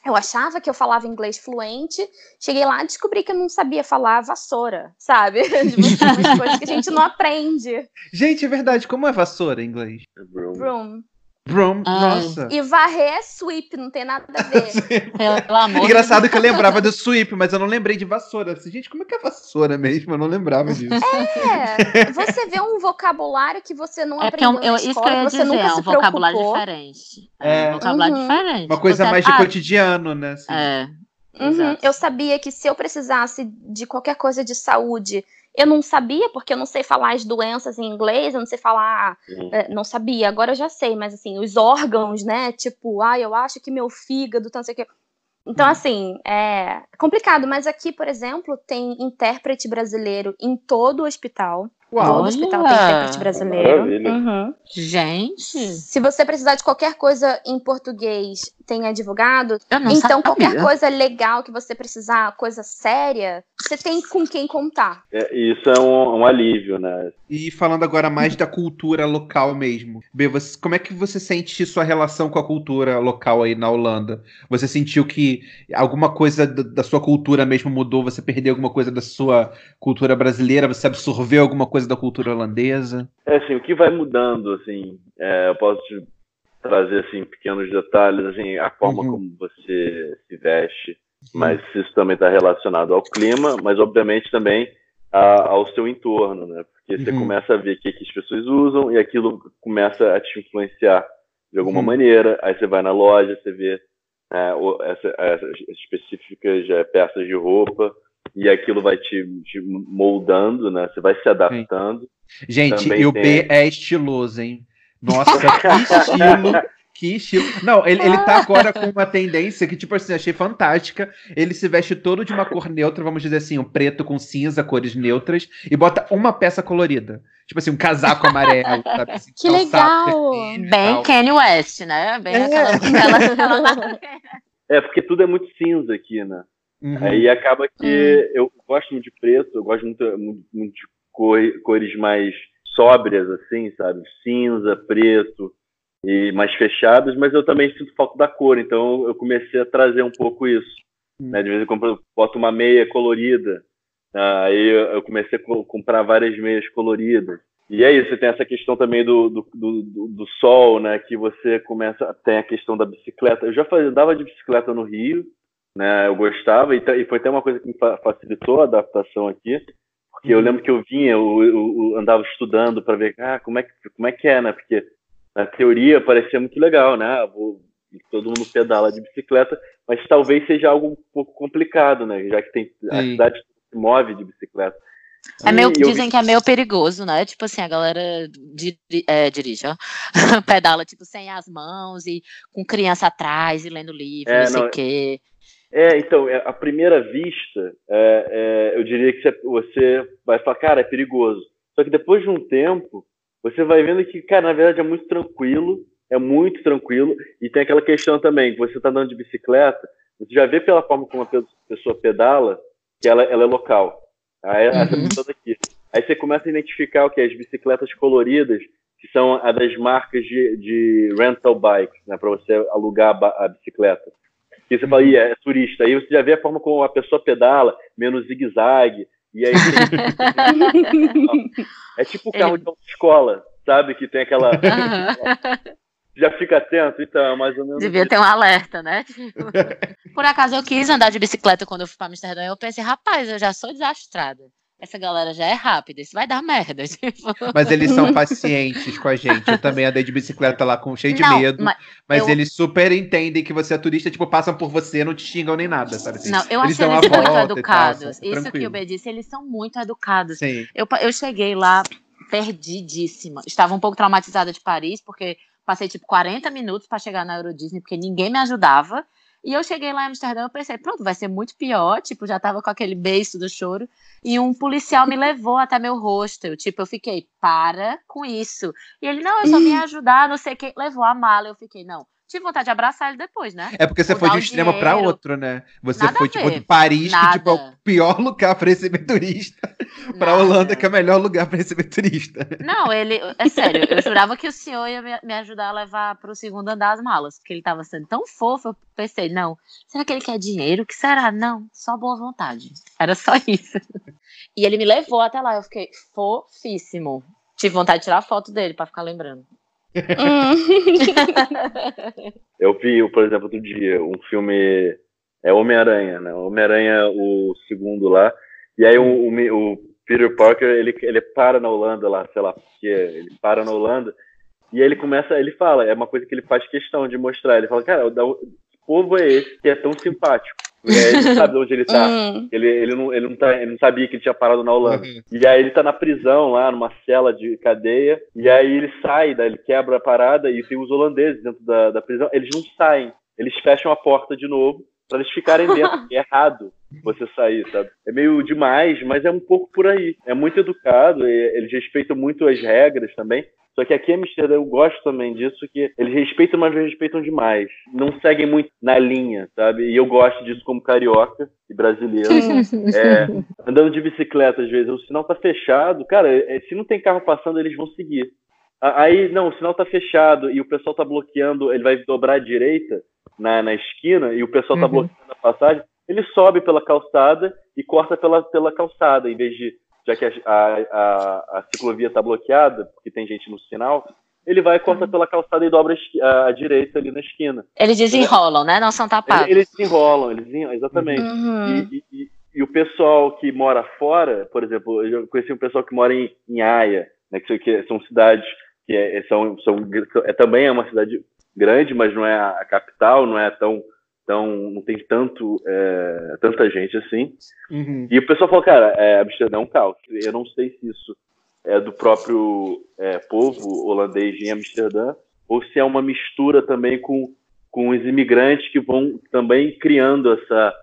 eu achava que eu falava inglês fluente, cheguei lá e descobri que eu não sabia falar vassoura, sabe? Tipo, umas coisas que a gente não aprende. Gente, é verdade. Como é vassoura em inglês? Broom. Broom. Broom, nossa. E varrer é sweep, não tem nada a ver. Pelo amor Engraçado que eu lembrava do sweep, mas eu não lembrei de vassoura. Gente, como é que é vassoura mesmo? Eu não lembrava disso. É, você vê um vocabulário que você não é aprendeu eu, na escola, isso que eu ia você dizer, nunca é um vocabulário diferente. É, um vocabulário uhum. diferente. Uma coisa você mais de cotidiano, né? Assim. É. Uhum. Eu sabia que se eu precisasse de qualquer coisa de saúde eu não sabia, porque eu não sei falar as doenças em inglês, eu não sei falar. É, não sabia, agora eu já sei, mas assim, os órgãos, né? Tipo, ah, eu acho que meu fígado, não sei o que. Então, uhum. assim, é complicado, mas aqui, por exemplo, tem intérprete brasileiro em todo o hospital. Uau, todo hospital tem intérprete brasileiro. Uhum. Gente. Se você precisar de qualquer coisa em português, tem advogado. então, sabia. qualquer coisa legal que você precisar, coisa séria, você tem com quem contar. É, isso é um, um, alívio, né? E falando agora mais da cultura local mesmo. B, você, como é que você sente sua relação com a cultura local aí na Holanda? Você sentiu que alguma coisa da, da sua cultura mesmo mudou? Você perdeu alguma coisa da sua cultura brasileira? Você absorveu alguma coisa da cultura holandesa? É assim, o que vai mudando, assim, é, eu posso te trazer assim pequenos detalhes, assim, a forma uhum. como você se veste, mas isso também está relacionado ao clima, mas obviamente também a, ao seu entorno, né? Porque uhum. você começa a ver o que, que as pessoas usam e aquilo começa a te influenciar de alguma uhum. maneira. Aí você vai na loja, você vê é, essa, essas específicas é, peças de roupa e aquilo vai te, te, moldando, né? Você vai se adaptando. Gente, Também o tem... B é estiloso, hein? Nossa, que estilo! Que estilo. Não, ele, ele tá agora com uma tendência que, tipo assim, achei fantástica. Ele se veste todo de uma cor neutra, vamos dizer assim, um preto com cinza, cores neutras, e bota uma peça colorida. Tipo assim, um casaco amarelo, sabe? Assim, que legal! Bem Kanye West, né? Bem é. aquela, aquela... É, porque tudo é muito cinza aqui, né? Uhum. Aí acaba que uhum. eu gosto muito de preto, eu gosto muito, muito, muito de cor, cores mais sóbrias, assim, sabe? Cinza, preto e mais fechadas, mas eu também sinto falta da cor, então eu comecei a trazer um pouco isso. Uhum. Né? De vez em quando eu boto uma meia colorida, aí eu comecei a comprar várias meias coloridas. E é isso, tem essa questão também do, do, do, do, sol, né? Que você começa. Tem a questão da bicicleta. Eu já fazia, dava de bicicleta no Rio, né? Eu gostava, e, e foi até uma coisa que me facilitou a adaptação aqui, porque eu lembro que eu vinha, eu, eu, eu andava estudando para ver ah, como, é que, como é que é, né? Porque na teoria parecia muito legal, né? Ah, vou, todo mundo pedala de bicicleta, mas talvez seja algo um pouco complicado, né? Já que tem a cidade se move de bicicleta. É meio, dizem que é meio perigoso, né? Tipo assim, a galera dir, é, dirige, ó, pedala tipo sem as mãos e com criança atrás e lendo livro, é, não sei o quê. É, então, é, à primeira vista, é, é, eu diria que você vai falar, cara, é perigoso. Só que depois de um tempo, você vai vendo que, cara, na verdade é muito tranquilo, é muito tranquilo, e tem aquela questão também, que você está andando de bicicleta, você já vê pela forma como a pessoa pedala, que ela, ela é local. Aí, uhum. Aí você começa a identificar o que? As bicicletas coloridas, que são a das marcas de, de rental bikes, né, para você alugar a, a bicicleta. E você fala, é, turista. Aí você já vê a forma como a pessoa pedala, menos zigue-zague. E aí É tipo o carro de escola, sabe? Que tem aquela. já fica atento, então, é mais ou menos. Devia ter um alerta, né? Por acaso eu quis andar de bicicleta quando eu fui para Amsterdã. Eu pensei, rapaz, eu já sou desastrada. Essa galera já é rápida, isso vai dar merda. Tipo. Mas eles são pacientes com a gente. Eu também andei de bicicleta lá com cheio de não, medo. Mas, mas eu... eles super entendem que você é turista, tipo, passam por você, não te xingam nem nada, sabe? Assim, não, eu eles achei eles muito educados. Tal, isso que o B disse, eles são muito educados. Sim. Eu, eu cheguei lá perdidíssima. Estava um pouco traumatizada de Paris, porque passei tipo 40 minutos para chegar na Euro Disney, porque ninguém me ajudava. E eu cheguei lá em Amsterdã, eu pensei, pronto, vai ser muito pior, tipo, já tava com aquele beijo do choro, e um policial me levou até meu hostel, tipo, eu fiquei, para com isso. E ele, não, eu só vim ajudar, não sei o que, levou a mala, eu fiquei, não, tive vontade de abraçar ele depois, né? É porque você foi de um extremo para outro, né? Você Nada foi, tipo, de Paris, Nada. que tipo, é o pior lugar para receber turista, para Holanda, que é o melhor lugar para receber turista. Não, ele, é sério, eu jurava que o senhor ia me, ajudar a levar para o segundo andar as malas, porque ele estava sendo tão fofo, eu pensei, não, será que ele quer dinheiro? O que será? Não, só boa vontade. Era só isso. E ele me levou até lá, eu fiquei fofíssimo. Tive vontade de tirar foto dele para ficar lembrando. eu vi, por exemplo, outro dia, um filme. É Homem-Aranha, né? Homem-Aranha, o segundo lá. E aí o, o, o, Peter Parker, ele, ele para na Holanda lá, sei lá, porque ele para na Holanda. E aí ele começa, ele fala, é uma coisa que ele faz questão de mostrar. Ele fala, cara, o povo é esse que é tão simpático. É, ele sabe onde ele tá. Uhum. Ele, ele, não, ele, não tá, ele não sabia que ele tinha parado na Holanda. Uhum. E aí ele tá na prisão lá, numa cela de cadeia. E aí ele sai, daí ele quebra a parada e tem os holandeses dentro da, da prisão. Eles não saem. Eles fecham a porta de novo para eles ficarem dentro. é errado você sair, sabe? É meio demais, mas é um pouco por aí. É muito educado, eles respeitam muito as regras também. Só que aqui em Amsterdã eu gosto também disso, que eles respeitam, mas respeitam demais. Não seguem muito na linha, sabe? E eu gosto disso como carioca e brasileiro. É, andando de bicicleta, às vezes, o sinal tá fechado. Cara, é, se não tem carro passando, eles vão seguir. Aí, não, o sinal tá fechado e o pessoal tá bloqueando, ele vai dobrar à direita na, na esquina e o pessoal tá uhum. bloqueando a passagem. Ele sobe pela calçada e corta pela, pela calçada, em vez de já que a, a, a ciclovia está bloqueada, porque tem gente no sinal, ele vai, corta uhum. pela calçada e dobra a, a, direita ali na esquina. Eles desenrolam, né? Não são tapados. Eles, eles desenrolam, eles desenrolam, exatamente. Uhum. E, e, e, o pessoal que mora fora, por exemplo, eu conheci um pessoal que mora em, em Haia, né, que, que são cidades que é, são, são, é, também é uma cidade grande, mas não é a capital, não é tão então não tem tanto é, tanta gente assim. Uhum. E o pessoal falou, cara, é, Amsterdã é um caos. Eu não sei se isso é do próprio é, povo holandês em Amsterdã ou se é uma mistura também com, com os imigrantes que vão também criando essa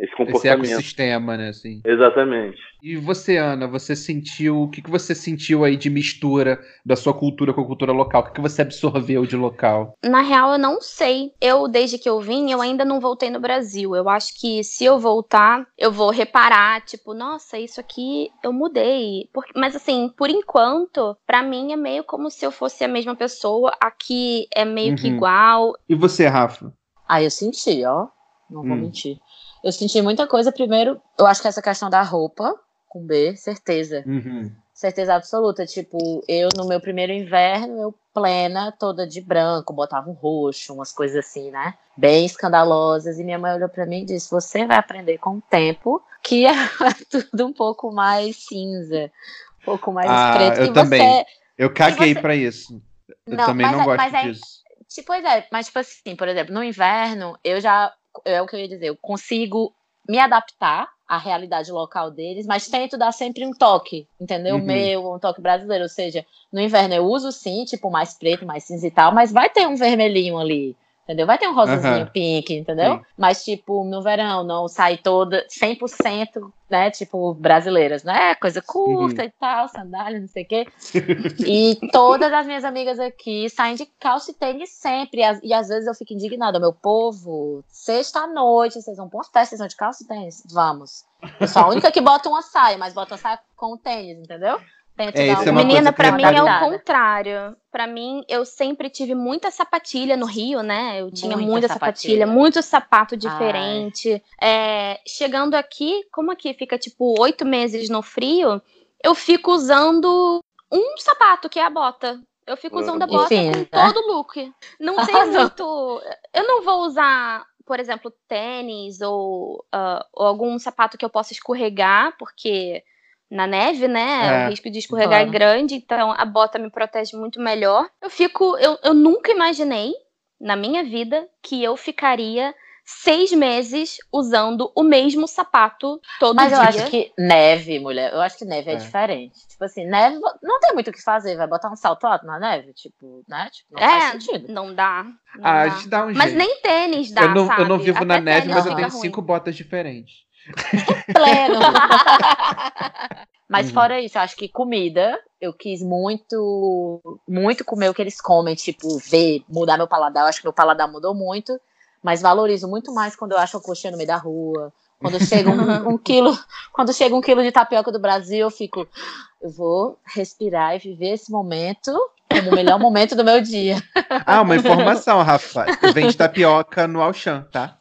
esse comportamento. Esse ecossistema, né? Assim. Exatamente. E você, Ana, você sentiu. O que, que você sentiu aí de mistura da sua cultura com a cultura local? O que, que você absorveu de local? Na real, eu não sei. Eu, desde que eu vim, eu ainda não voltei no Brasil. Eu acho que se eu voltar, eu vou reparar, tipo, nossa, isso aqui eu mudei. Porque, mas assim, por enquanto, para mim é meio como se eu fosse a mesma pessoa. Aqui é meio uhum. que igual. E você, Rafa? Ah, eu senti, ó. Não vou hum. mentir. Eu senti muita coisa. Primeiro, eu acho que essa questão da roupa, com B, certeza. Uhum. Certeza absoluta. Tipo, eu no meu primeiro inverno, eu plena, toda de branco, botava um roxo, umas coisas assim, né? Bem escandalosas. E minha mãe olhou para mim e disse: Você vai aprender com o tempo que é tudo um pouco mais cinza, um pouco mais ah, preto. Eu também. Você... Eu caguei você... para isso. Eu não, também não é, gosto é, disso. Tipo, pois é, mas tipo assim, por exemplo, no inverno, eu já é o que eu ia dizer, eu consigo me adaptar à realidade local deles, mas tento dar sempre um toque, entendeu? Uhum. Meu, um toque brasileiro. Ou seja, no inverno eu uso sim, tipo, mais preto, mais cinza e tal, mas vai ter um vermelhinho ali entendeu? Vai ter um rosazinho uhum. pink, entendeu? Sim. Mas, tipo, no verão não sai toda 100%, né? Tipo, brasileiras, né? Coisa curta uhum. e tal, sandália, não sei o quê. e todas as minhas amigas aqui saem de calça e tênis sempre. E, e às vezes eu fico indignada. Meu povo, sexta-noite, vocês vão pra uma festa, vocês vão de calça e tênis? Vamos. Eu sou a única que bota uma saia, mas bota uma saia com tênis, entendeu? É, é Menina, para mim é o contrário. Para mim, eu sempre tive muita sapatilha no Rio, né? Eu tinha muita, muita sapatilha, sapatilha, muito sapato diferente. É, chegando aqui, como aqui fica tipo oito meses no frio, eu fico usando um sapato, que é a bota. Eu fico usando a bota Enfim, com né? todo look. Não tem muito. Eu não vou usar por exemplo, tênis ou, uh, ou, algum sapato que eu possa escorregar, porque na neve, né? É. O risco de escorregar claro. é grande, então a bota me protege muito melhor. Eu fico. Eu, eu nunca imaginei na minha vida que eu ficaria seis meses usando o mesmo sapato todo Mas dia. Mas eu acho que neve, mulher, eu acho que neve é, é, diferente. Tipo assim, neve não tem muito o que fazer, vai botar um salto alto na neve, tipo, né? Tipo, não é, faz sentido. Não dá. Não ah, dá. dá um mas nem tênis dá, eu não, sabe? Eu não vivo Até na neve, mas eu tenho ruim. cinco botas diferentes. Pleno. Mas uhum. fora isso, acho que comida, eu quis muito, muito comer o que eles comem, tipo, ver, mudar meu paladar. Eu acho que meu paladar mudou muito, mas valorizo muito mais quando eu acho a coxinha no meio da rua. Quando chega um, um, quilo, quando chega um quilo de tapioca do Brasil, eu fico, eu vou respirar e viver esse momento como o melhor momento do meu dia. Ah, uma informação, Rafa. Vende tapioca no Auchan, tá?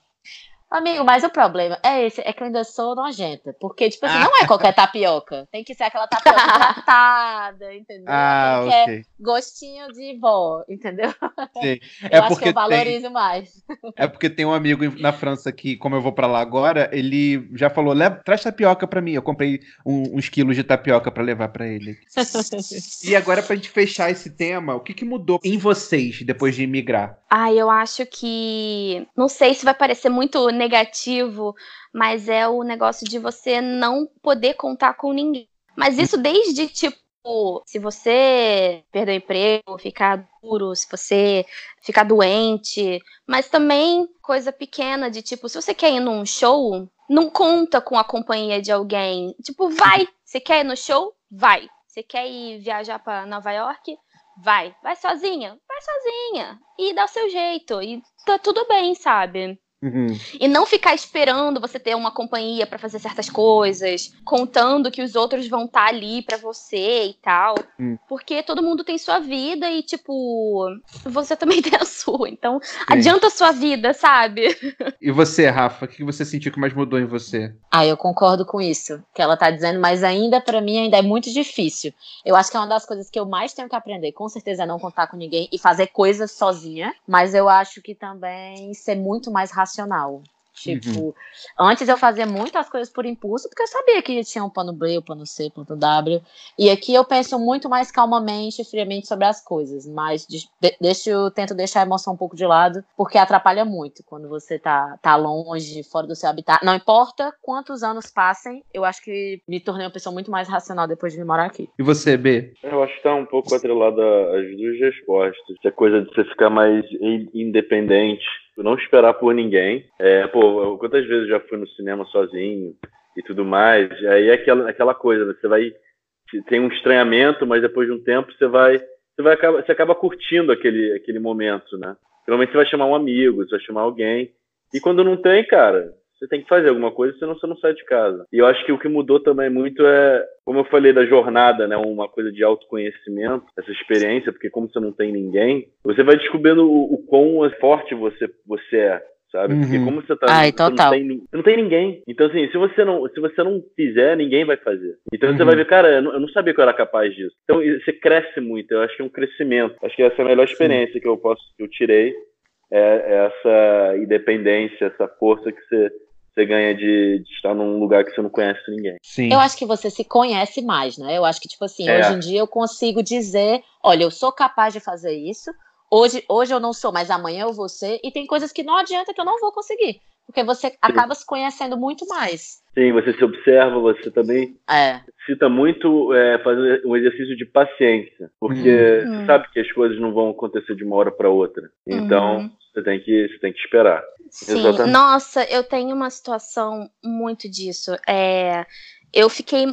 Amigo, mas o problema é esse, é que eu ainda sou nojenta. Porque, tipo assim, ah. não é qualquer tapioca. Tem que ser aquela tapioca tratada, entendeu? Ah, que okay. é gostinho de vó, entendeu? Sim. É eu acho que eu valorizo tem... mais. É porque tem um amigo na França que, como eu vou para lá agora, ele já falou: traz tapioca para mim. Eu comprei um, uns quilos de tapioca para levar para ele. e agora, pra gente fechar esse tema, o que, que mudou em vocês depois de imigrar? Ah, eu acho que. Não sei se vai parecer muito negativo, mas é o negócio de você não poder contar com ninguém. Mas isso desde tipo se você perder o emprego, ficar duro, se você ficar doente, mas também coisa pequena de tipo, se você quer ir num show, não conta com a companhia de alguém. Tipo, vai. Você quer ir no show? Vai. Você quer ir viajar para Nova York? Vai. Vai sozinha? Vai sozinha. E dá o seu jeito. E tá tudo bem, sabe? Uhum. E não ficar esperando você ter uma companhia para fazer certas coisas, contando que os outros vão estar tá ali para você e tal. Uhum. Porque todo mundo tem sua vida e, tipo, você também tem a sua. Então, Sim. adianta a sua vida, sabe? E você, Rafa, o que você sentiu que mais mudou em você? Ah, eu concordo com isso que ela tá dizendo, mas ainda para mim ainda é muito difícil. Eu acho que é uma das coisas que eu mais tenho que aprender, com certeza é não contar com ninguém e fazer coisas sozinha, mas eu acho que também ser muito mais racional racional. Tipo, uhum. antes eu fazia muitas coisas por impulso, porque eu sabia que tinha um plano B, o um plano C, um plano W. E aqui eu penso muito mais calmamente e friamente sobre as coisas. Mas de, deixo, eu tento deixar a emoção um pouco de lado, porque atrapalha muito quando você tá, tá longe, fora do seu habitat. Não importa quantos anos passem, eu acho que me tornei uma pessoa muito mais racional depois de vir morar aqui. E você, B? Eu acho que tá um pouco atrelado às duas respostas. É coisa de você ficar mais independente não esperar por ninguém. É, pô, quantas vezes eu já fui no cinema sozinho e tudo mais. Aí é aquela, aquela coisa, né? você vai. Tem um estranhamento, mas depois de um tempo você vai. Você, vai você acaba curtindo aquele, aquele momento, né? Normalmente você vai chamar um amigo, você vai chamar alguém. E quando não tem, cara, você tem que fazer alguma coisa, senão você não sai de casa. E eu acho que o que mudou também muito é, como eu falei da jornada, né, uma coisa de autoconhecimento, essa experiência, porque como você não tem ninguém, você vai descobrindo o, o quão forte você, você é, sabe? Uhum. Porque como você tá. Ai, você total. Não tem, não tem ninguém. Então, assim, se você não, se você não fizer, ninguém vai fazer. Então uhum. você vai ver, cara, eu não, eu não, sabia que eu era capaz disso. Então você cresce muito, eu acho que é um crescimento. Acho que essa é a melhor experiência Sim. que eu posso, que eu tirei. É, é essa independência, essa força que você você ganha de, de, estar num lugar que você não conhece ninguém. Sim. Eu acho que você se conhece mais, né? Eu acho que, tipo assim, é. hoje em dia eu consigo dizer, olha, eu sou capaz de fazer isso, hoje, hoje eu não sou, mas amanhã eu vou ser, e tem coisas que não adianta que eu não vou conseguir. Porque você Sim. acaba se conhecendo muito mais. Sim, você se observa, você também é. cita muito é, fazer um exercício de paciência, porque uhum. você sabe que as coisas não vão acontecer de uma hora para outra. Então, uhum. Você, tem que, você tem que esperar. Sim, Exatamente. nossa, eu tenho uma situação muito disso. É, eu fiquei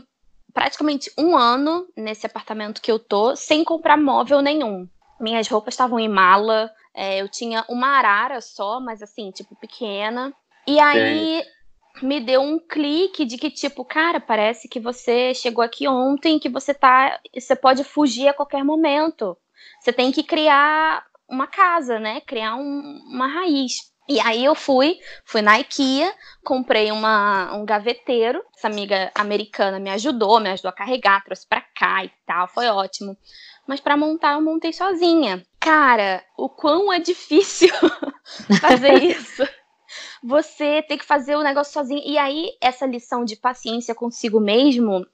praticamente um ano nesse apartamento que eu tô sem comprar móvel nenhum. Minhas roupas estavam em mala, é, eu tinha uma arara só, mas assim, tipo, pequena. E aí Sim. me deu um clique de que, tipo, cara, parece que você chegou aqui ontem, que você tá. Você pode fugir a qualquer momento. Você tem que criar uma casa, né? Criar um, uma raiz. E aí eu fui, fui na IKEA, comprei uma, um gaveteiro. Essa amiga americana me ajudou, me ajudou a carregar, trouxe pra cá e tal, foi ótimo. Mas para montar eu montei sozinha. Cara, o quão é difícil fazer isso. Você tem que fazer o negócio sozinho. E aí, essa lição de paciência consigo mesmo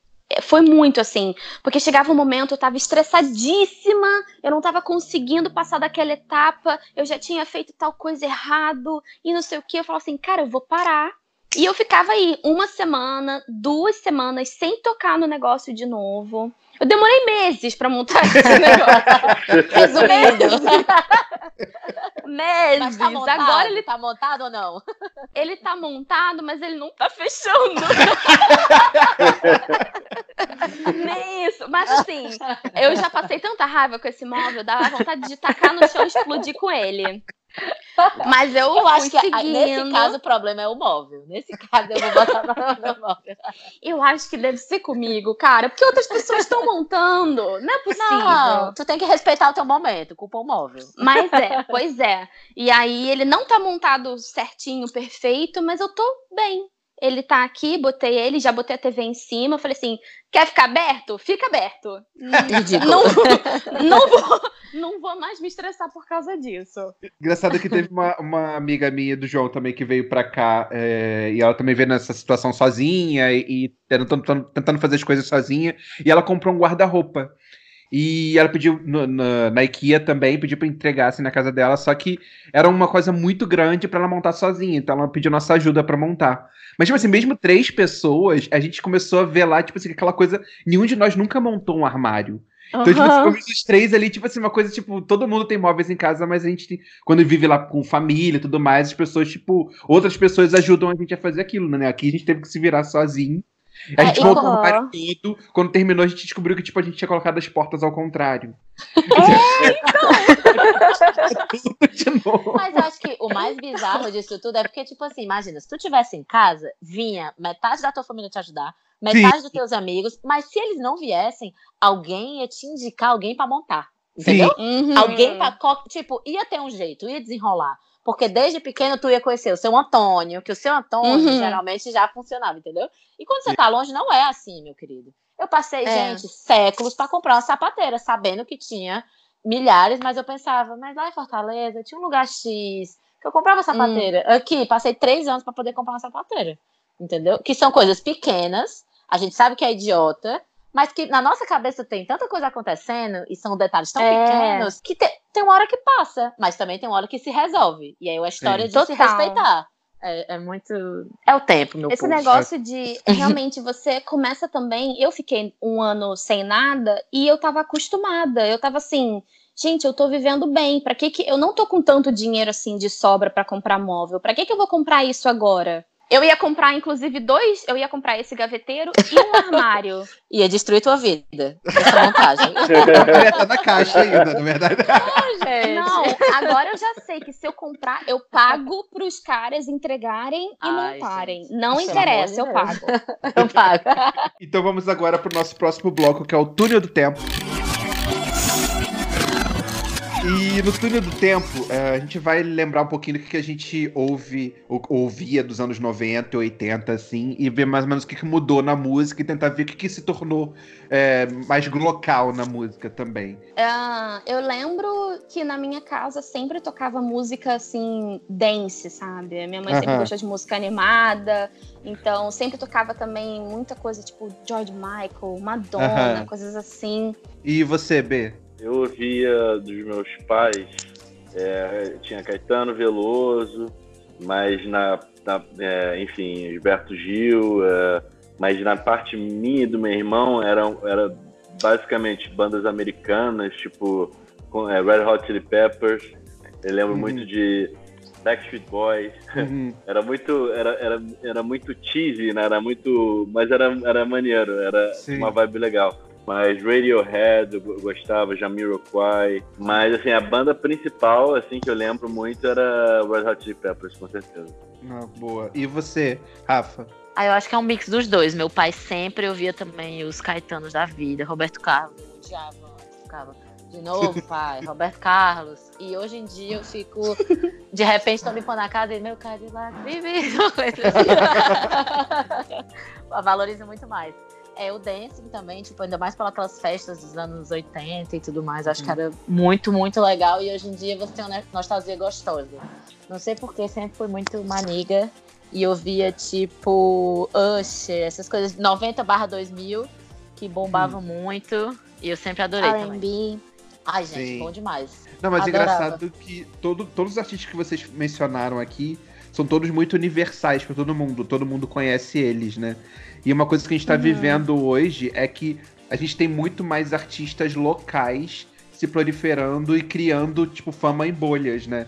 foi muito assim, porque chegava um momento eu tava estressadíssima, eu não tava conseguindo passar daquela etapa, eu já tinha feito tal coisa errado e não sei o que. Eu falava assim, cara, eu vou parar. E eu ficava aí uma semana, duas semanas sem tocar no negócio de novo. Eu demorei meses para montar esse negócio. Resumindo. meses. Mas tá montado, Agora ele tá montado ou não? ele tá montado, mas ele não tá fechando. Nem isso. Mas assim, eu já passei tanta raiva com esse móvel, dava vontade de tacar no chão e explodir com ele. Mas eu, Eu acho que seguindo. nesse caso o problema é o móvel. Nesse caso eu vou botar no meu móvel. Eu acho que deve ser comigo, cara, porque outras pessoas estão montando. Não é possível. Não, tu tem que respeitar o teu momento, culpa o móvel. Mas é, pois é. E aí ele não tá montado certinho, perfeito, mas eu tô bem. Ele tá aqui, botei ele, já botei a TV em cima. Falei assim: quer ficar aberto? Fica aberto. Não, não, vou, não vou mais me estressar por causa disso. Engraçado que teve uma, uma amiga minha do João também que veio pra cá é, e ela também veio nessa situação sozinha e, e tentando, tentando fazer as coisas sozinha. E ela comprou um guarda-roupa. E ela pediu no- na, na IKEA também, pediu pra entregar assim, na casa dela, só que era uma coisa muito grande pra ela montar sozinha, então ela pediu nossa ajuda pra montar. Mas, tipo assim, mesmo três pessoas, a gente começou a ver lá, tipo assim, aquela coisa. Nenhum de nós nunca montou um armário. Então, tipo, Aham. ficamos os três ali, tipo assim, uma coisa, tipo, todo mundo tem móveis em casa, mas a gente, tem- quando vive lá com família e tudo mais, as pessoas, tipo, outras pessoas ajudam a gente a fazer aquilo, né? Aqui a gente teve que se virar sozinho. A É, gente e montou o armário todo. Quando terminou, a gente descobriu que, tipo, a gente tinha colocado as portas ao contrário. Tudo de novo. Mas acho que o mais bizarro disso tudo é porque, tipo assim, imagina, se tu tivesse em casa, vinha metade da tua família te ajudar, metade dos teus amigos, mas se eles não viessem, alguém ia te indicar alguém pra montar. Entendeu? Uhum. Alguém pra. Tipo, ia ter um jeito, ia desenrolar. Porque desde pequeno tu ia conhecer o seu Antônio, que o seu Antônio Uhum. geralmente já funcionava, entendeu? E quando você tá longe, não é assim, meu querido. Eu passei, É. gente, séculos pra comprar uma sapateira, sabendo que tinha milhares, mas eu pensava, mas lá em Fortaleza tinha um lugar X, que eu comprava sapateira. Aqui, passei três anos pra poder comprar uma sapateira. Entendeu? Que são coisas pequenas, a gente sabe que é idiota, mas que na nossa cabeça tem tanta coisa acontecendo e são detalhes tão É. pequenos que te- tem uma hora que passa, mas também tem uma hora que se resolve. E aí é a história de se Total. respeitar. É, é muito. É o tempo, meu Esse povo. negócio de realmente você começa também. Eu fiquei um ano sem nada e eu tava acostumada. Eu tava assim, gente, eu tô vivendo bem. Pra que que eu não tô com tanto dinheiro assim de sobra pra comprar móvel? Pra que que eu vou comprar isso agora? Eu ia comprar inclusive dois, eu ia comprar esse gaveteiro e um armário. Ia destruir tua vida. Essa montagem. Tá na caixa ainda, na verdade. gente. Não, agora eu já sei que se eu comprar, eu pago pros caras entregarem e Ai, montarem. gente. Não Pelo interessa, amor eu pago. Eu pago. Então vamos agora pro nosso próximo bloco, que é o Túnel do Tempo. E no Túnel do Tempo, eh, a gente vai lembrar um pouquinho do que a gente ouve, ou, ouvia dos anos 90 e 80, assim, e ver mais ou menos o que, mudou na música e tentar ver o que, se tornou eh, mais local na música também. Ah, eu lembro que na minha casa sempre tocava música assim, dance, sabe? Minha mãe sempre Aham. gostou de música animada, então sempre tocava também muita coisa tipo George Michael, Madonna, Aham. coisas assim. E você, B? Eu ouvia dos meus pais, é, tinha Caetano Veloso, mas na, na- é, enfim, Gilberto Gil, é, mas na parte minha e do meu irmão eram era basicamente bandas americanas, tipo é, Red Hot Chili Peppers. Eu lembro Uhum. muito de Backstreet Boys. Uhum. Era muito, era, era, era muito cheesy, né? Era muito, mas era, era maneiro, era Sim. uma vibe legal. Mas Radiohead eu go- gostava, Jamiroquai. Mas assim, a banda principal, assim, que eu lembro muito era Red Hot Chili Peppers, com certeza. Ah, boa. E você, Rafa? Ah, eu acho que é um mix dos dois. Meu pai sempre ouvia também os Caetanos da vida, Roberto Carlos. Eu odiava, ficava de novo, pai, Roberto Carlos. E hoje em dia eu fico. De repente estão limpando a casa e meu Cadillac vive. Eu Valorizo muito mais. É o dancing também, tipo, ainda mais pelas festas dos anos 80 e tudo mais. Acho que era muito, muito legal. E hoje em dia você tem uma nostalgia gostosa. Não sei porque sempre fui muito maniga e ouvia tipo Usher, essas coisas 90 barra 2000 que bombava hum. muito. E eu sempre adorei R&B. também. Ai, gente, Sim. bom demais. Não, mas é engraçado que todo, todos os artistas que vocês mencionaram aqui são todos muito universais para todo mundo. Todo mundo conhece eles, né? E uma coisa que a gente está uhum. vivendo hoje é que a gente tem muito mais artistas locais se proliferando e criando, tipo, fama em bolhas, né?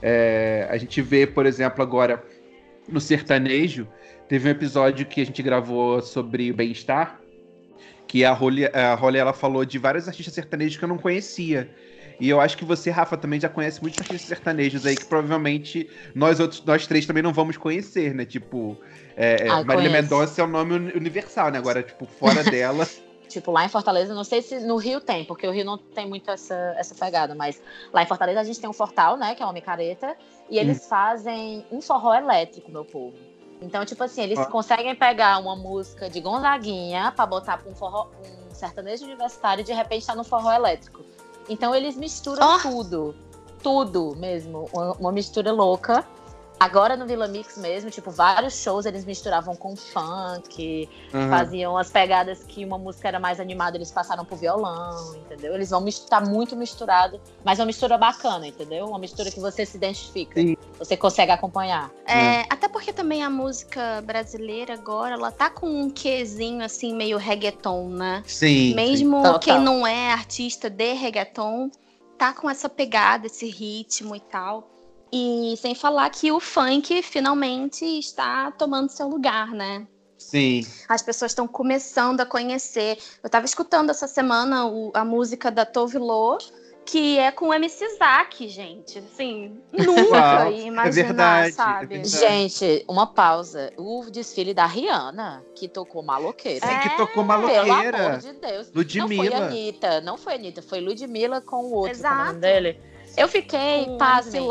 É, a gente vê, por exemplo, agora no sertanejo, teve um episódio que a gente gravou sobre bem-estar, que a Rolly, a ela falou de vários artistas sertanejos que eu não conhecia. E eu acho que você, Rafa, também já conhece muitos artistas sertanejos aí que provavelmente nós outros, nós três também não vamos conhecer, né? Tipo, é, ah, Marília Mendonça é o um nome universal, né? Agora, tipo, fora dela. Tipo, lá em Fortaleza, não sei se no Rio tem, porque o Rio não tem muito essa, essa pegada, mas lá em Fortaleza a gente tem um Fortal, né, que é uma micareta, e eles hum. fazem um forró elétrico, meu povo. Então, tipo assim, eles ah. conseguem pegar uma música de Gonzaguinha pra botar pra um, forró, um sertanejo universitário e de repente tá no forró elétrico. Então eles misturam oh. tudo. Tudo mesmo. Uma, uma mistura louca. Agora no Vila Mix mesmo, tipo, vários shows eles misturavam com funk, uhum. faziam as pegadas que uma música era mais animada, eles passaram pro violão, entendeu? Eles vão estar tá muito misturado, mas uma mistura bacana, entendeu? Uma mistura que você se identifica, Sim. você consegue acompanhar. É, até porque também a música brasileira agora, ela tá com um quezinho assim meio reggaeton, né? Sim. Mesmo sim. quem não é artista de reggaeton, tá com essa pegada, esse ritmo e tal. E sem falar que o funk finalmente está tomando seu lugar, né? Sim. As pessoas estão começando a conhecer. Eu estava escutando essa semana o, a música da Tove Lo, que é com o MC Zack, gente. Assim, nunca ia imaginar, é verdade, é sabe? É gente, uma pausa. O desfile da Rihanna, que tocou maloqueira. Sim, que tocou maloqueira. Pelo amor de Deus. Ludmilla. Não foi Anitta, não foi Anitta, foi Ludmilla com o outro, é Exato. dele. Eu fiquei, com pasmem.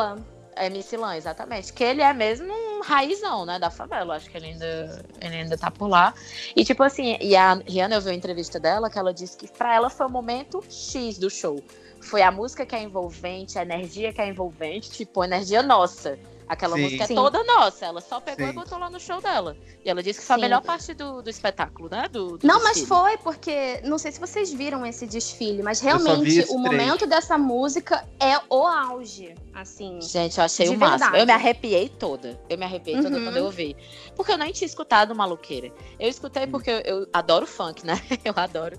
MC Lan, exatamente. Que ele é mesmo um raizão, né, da favela. Acho que ele ainda, ele ainda tá por lá. E, tipo assim, e a Rihanna, eu vi uma entrevista dela que ela disse que pra ela foi o momento X do show. Foi a música que é envolvente, a energia que é envolvente, tipo, energia nossa. Aquela Sim. música é toda nossa. Ela só pegou Sim. e botou lá no show dela. E ela disse que foi Sim. a melhor parte do, do espetáculo, né? Do, do não, desfile. mas foi, porque não sei se vocês viram esse desfile, mas realmente o momento dessa música é o auge. Assim. Gente, eu achei o máximo. Verdade. Eu me arrepiei toda. Eu me arrepiei uhum. toda quando eu ouvi. Porque eu nem tinha escutado Maluqueira. Eu escutei porque eu, eu adoro funk, né? Eu adoro.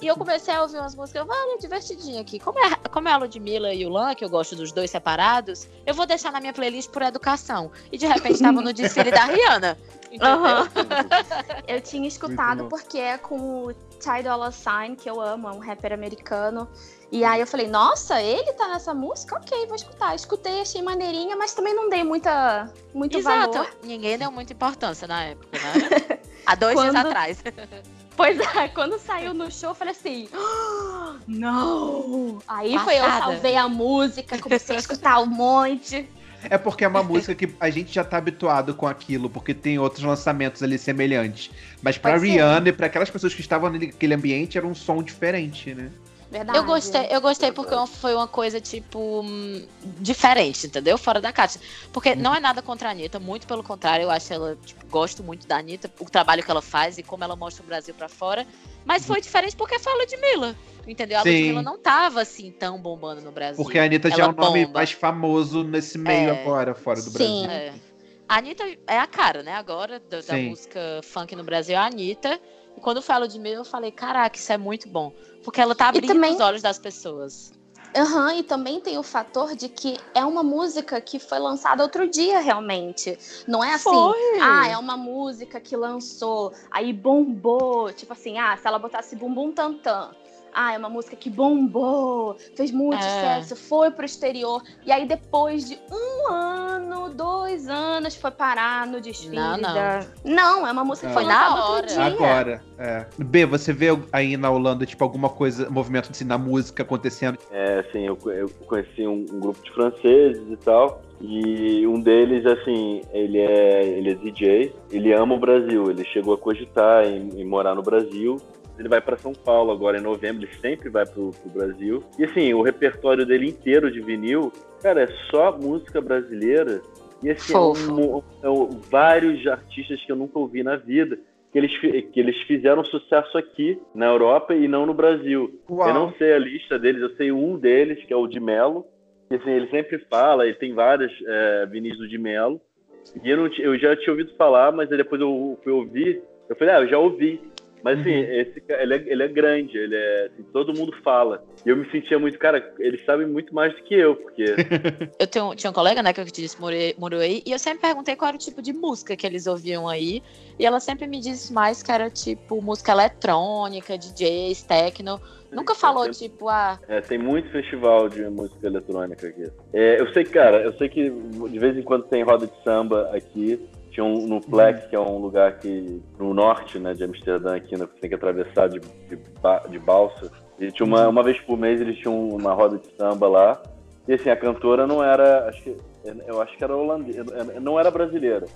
E eu comecei a ouvir umas músicas, vale, divertidinho aqui. Como é, como é a Ludmilla e o Lan, que eu gosto dos dois separados, eu vou deixar na minha playlist por educação. E de repente tava no desfile da Rihanna. Uhum. eu tinha escutado porque é com o Ty Dolla Sign, que eu amo, é um rapper americano. E aí eu falei, nossa, ele tá nessa música? Ok, vou escutar. Escutei, achei maneirinha, mas também não dei muita, muito Exato. valor. Ninguém deu muita importância na época, né? Há dois Quando... dias atrás. Pois é, quando saiu no show, eu falei assim: oh, não! Aí Passada. foi eu salvei a música, comecei a escutar um monte. É porque é uma música que a gente já tá habituado com aquilo, porque tem outros lançamentos ali semelhantes. Mas pra Pode Rihanna ser. e pra aquelas pessoas que estavam naquele ambiente, era um som diferente, né? Verdade. Eu gostei, eu gostei porque foi uma coisa, tipo, diferente, entendeu? Fora da caixa. Porque não é nada contra a Anitta, muito pelo contrário, eu acho ela, tipo, gosto muito da Anitta, o trabalho que ela faz e como ela mostra o Brasil para fora. Mas foi diferente porque fala de Mila. Entendeu? A Ludmilla não tava assim tão bombando no Brasil. Porque a Anitta ela já é o nome bomba. mais famoso nesse meio é, agora, fora do Brasil. Sim. É. A Anitta é a cara, né? Agora, da, da música funk no Brasil, é a Anitta. E quando eu falo de Mila, eu falei, caraca, isso é muito bom. Porque ela tá abrindo também... os olhos das pessoas. Aham, uhum, e também tem o fator de que é uma música que foi lançada outro dia, realmente. Não é assim, foi. ah, é uma música que lançou, aí bombou. Tipo assim, ah, se ela botasse bumbum tantan ah, é uma música que bombou, fez muito é. sucesso, foi pro exterior. E aí, depois de um ano, dois anos, foi parar no desfile. Não, não. Da... Não, é uma música que foi na hora. Agora, é. B, você vê aí na Holanda, tipo, alguma coisa, movimento assim, na música acontecendo? É, assim, eu, eu conheci um, um grupo de franceses e tal. E um deles, assim, ele é, ele é DJ, ele ama o Brasil, ele chegou a cogitar em, em morar no Brasil ele vai para São Paulo agora em novembro, ele sempre vai pro, pro Brasil. E assim, o repertório dele inteiro de vinil, cara, é só música brasileira. E assim, é um, é um, vários artistas que eu nunca ouvi na vida. que eles, que eles fizeram sucesso aqui na Europa e não no Brasil. Uau. Eu não sei a lista deles, eu sei um deles, que é o de Melo, que assim, ele sempre fala, ele tem vários é, vinis do de Melo, e eu, não, eu já tinha ouvido falar, mas depois eu fui ouvir, eu falei, ah, eu já ouvi. Mas assim, uhum. esse, ele, é, ele é grande, ele é. Assim, todo mundo fala. E eu me sentia muito, cara, eles sabem muito mais do que eu, porque. eu tenho, tinha um colega, né, que eu te disse, morou aí, e eu sempre perguntei qual era o tipo de música que eles ouviam aí. E ela sempre me disse mais que era tipo música eletrônica, DJs, techno. Nunca falou, tipo, ah. É, tem muito festival de música eletrônica aqui. É, eu sei, cara, eu sei que de vez em quando tem roda de samba aqui. Tinha um no Flex, que é um lugar que no norte, né, de Amsterdã, aqui, né, que tem que atravessar de, de, de balsa. E tinha uma, uma vez por mês eles tinham uma roda de samba lá. E assim, a cantora não era, acho que, eu acho que era holandesa, não era brasileira.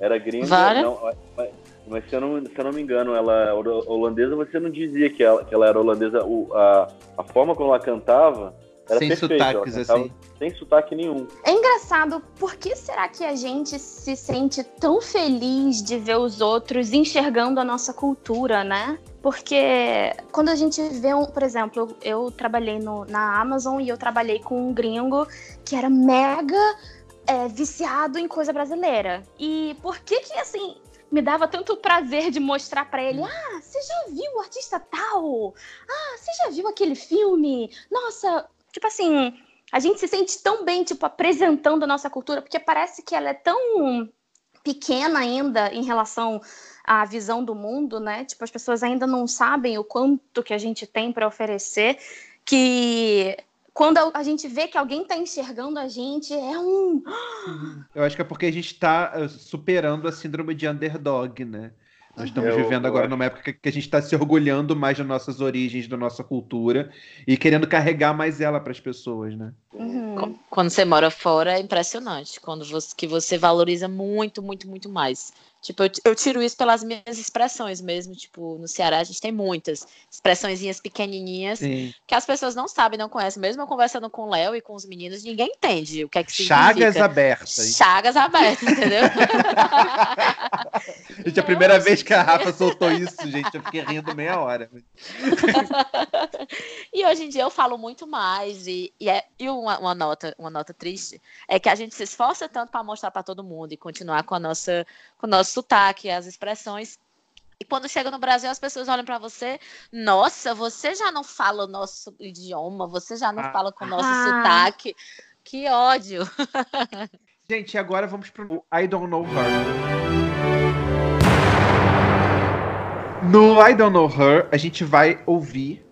Era gringa. Não, mas, mas se eu, não, se eu não me engano, ela holandesa, você não dizia que ela, que ela era holandesa. O, a, a forma como ela cantava era sem perfeita. sotaques, assim. Sem sotaque nenhum. É engraçado, por que será que a gente se sente tão feliz de ver os outros enxergando a nossa cultura, né? Porque quando a gente vê, um, por exemplo, eu trabalhei no, na Amazon e eu trabalhei com um gringo que era mega é, viciado em coisa brasileira. E por que que, assim, me dava tanto prazer de mostrar para ele: ah, você já viu o artista tal? Ah, você já viu aquele filme? Nossa, Tipo assim, a gente se sente tão bem, tipo, apresentando a nossa cultura, porque parece que ela é tão pequena ainda em relação à visão do mundo, né? Tipo, as pessoas ainda não sabem o quanto que a gente tem para oferecer, que quando a gente vê que alguém está enxergando a gente, é um. Eu acho que é porque a gente está eh, superando a síndrome de underdog, né? Nós estamos eu, vivendo agora numa época que a gente está se orgulhando mais das nossas origens, da nossa cultura e querendo carregar mais ela para as pessoas, né? Uhum. Quando você mora fora é impressionante, quando você, que você valoriza muito, muito, muito mais. Tipo, eu, eu, tiro isso pelas minhas expressões mesmo. Tipo, no Ceará a gente tem muitas expressõezinhas pequenininhas Sim. que as pessoas não sabem, não conhecem. Mesmo eu conversando com o Léo e com os meninos, ninguém entende o que é que significa. Chagas abertas. Chagas abertas, entendeu? gente, a primeira vez que a Rafa soltou isso, gente, eu fiquei rindo meia hora. hoje em dia eu falo muito mais. E, e, é, e uma, uma, nota, uma nota triste é que a gente se esforça tanto para mostrar para todo mundo e continuar com a nossa, com o nosso sotaque, as expressões. E quando chega no Brasil, as pessoas olham para você, nossa, você já não fala o nosso idioma, você já não ah. fala com o nosso ah. sotaque. Que ódio. Gente, agora vamos pro I Don't Know Her. No I Don't Know Her, a gente vai ouvir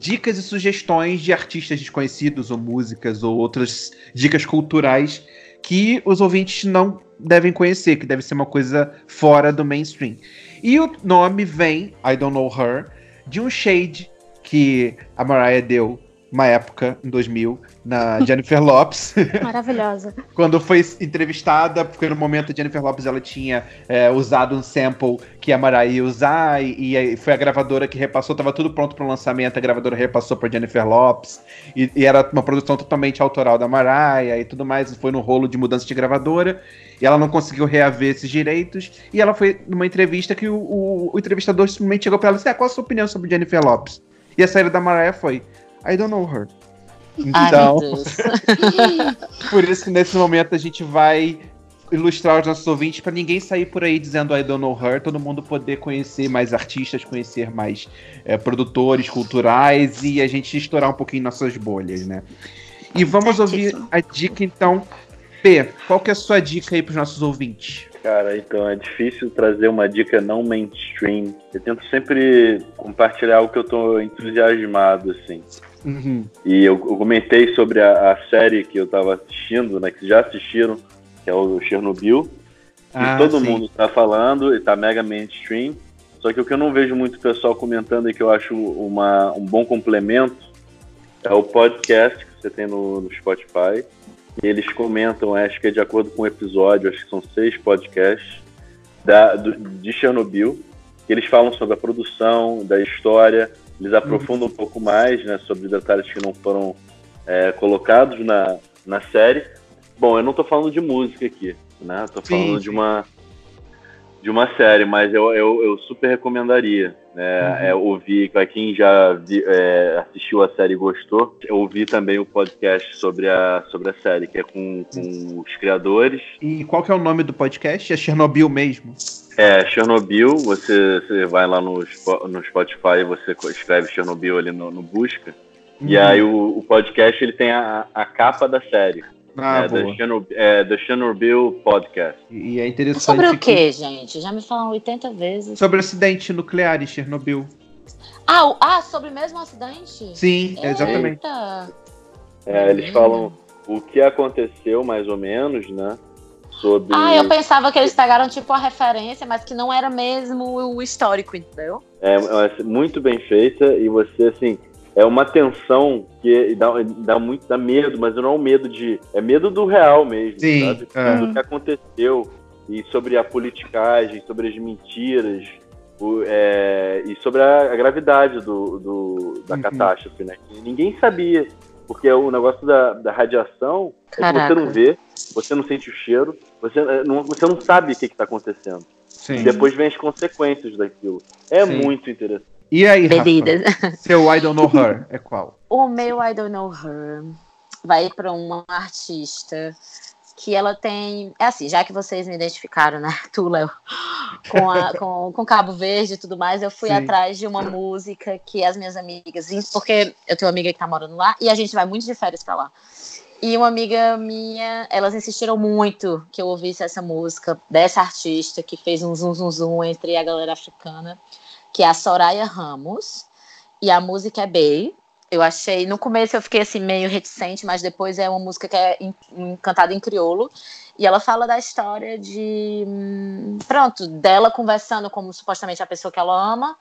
dicas e sugestões de artistas desconhecidos ou músicas ou outras dicas culturais que os ouvintes não devem conhecer, que deve ser uma coisa fora do mainstream. E o nome vem, I Don't Know Her, de um shade que a Mariah deu uma época, em 2000, na Jennifer Lopes. Maravilhosa. Quando foi entrevistada, porque no momento a Jennifer Lopes ela tinha é, usado um sample que a Mariah ia usar, e, e, foi a gravadora que repassou, tava tudo pronto para o lançamento, a gravadora repassou para Jennifer Lopes, e, e, era uma produção totalmente autoral da Mariah e tudo mais, foi no rolo de mudança de gravadora, e ela não conseguiu reaver esses direitos, e ela foi numa entrevista que o, o, o entrevistador simplesmente chegou para ela e disse, ah, qual a sua opinião sobre Jennifer Lopes? E a saída da Mariah foi, I don't know her. Então, Ai, por isso que nesse momento a gente vai ilustrar os nossos ouvintes para ninguém sair por aí dizendo I don't know her, todo mundo poder conhecer mais artistas, conhecer mais é, produtores culturais e a gente estourar um pouquinho nossas bolhas, né? E vamos ouvir a dica então. P, qual que é a sua dica aí para os nossos ouvintes? Cara, então é difícil trazer uma dica não mainstream. Eu tento sempre compartilhar algo que eu tô entusiasmado, assim. Uhum. E eu, eu, comentei sobre a, a, série que eu tava assistindo, né? Que já assistiram, que é o Chernobyl. Ah, todo sim. mundo tá falando, e tá mega mainstream. Só que o que eu não vejo muito pessoal comentando e que eu acho uma, um bom complemento é o podcast que você tem no, no Spotify. E eles comentam, acho que é de acordo com o episódio, acho que são seis podcasts da, do, de Chernobyl. Que eles falam sobre a produção, da história, eles aprofundam um pouco mais né, sobre detalhes que não foram é, colocados na, na série. Bom, eu não estou falando de música aqui, né? Estou falando sim, sim. de uma de uma série, mas eu, eu, eu super recomendaria. Né, uhum. é, ouvir, para quem já vi, é, assistiu a série e gostou, ouvir também o podcast sobre a, sobre a série, que é com, com os criadores. E qual que é o nome do podcast? É Chernobyl mesmo? É, Chernobyl, você, você vai lá no, no Spotify, você escreve Chernobyl ali no, no busca, uhum. e aí o, o, podcast ele tem a, a capa da série. Ah, é, The, Chernobyl, é, The Chernobyl Podcast. E é interessante. Sobre o que, que, gente? Já me falam 80 vezes. Sobre o acidente nuclear em Chernobyl. Ah, o, ah sobre o mesmo acidente? Sim, Eita. exatamente. É, eles falam o que aconteceu, mais ou menos, né? Sobre... Ah, eu pensava que eles pegaram tipo a referência, mas que não era mesmo o histórico, entendeu? É, é muito bem feita e você, assim, é uma tensão que dá, dá muito dá medo, mas não é um medo de. É medo do real mesmo, Sim, sabe? É. Do que aconteceu e sobre a politicagem, sobre as mentiras. O, é, e sobre a, a gravidade do, do da uhum. catástrofe, né? Que ninguém sabia. Porque o negócio da, da radiação é você não vê, você não sente o cheiro, você é, não, você não sabe o que está acontecendo. Sim. E depois vem as consequências daquilo. É Sim. muito interessante. E aí, Bebidas. Rafa, seu I Don't Know Her é qual? O meu I Don't Know Her vai para uma artista que ela tem. É assim, já que vocês me identificaram, né? Tu, Léo, com, a, com, com Cabo Verde e tudo mais, eu fui Sim. atrás de uma música que as minhas amigas, porque eu tenho uma amiga que tá morando lá e a gente vai muito de férias para lá. E uma amiga minha, elas insistiram muito que eu ouvisse essa música dessa artista que fez um zum zum zum entre a galera africana que é a Soraya Ramos, e a música é Bay. Eu achei, no começo eu fiquei assim meio reticente, mas depois é uma música que é em, cantada em crioulo, e ela fala da história de, hum, pronto, dela conversando como supostamente a pessoa que ela ama,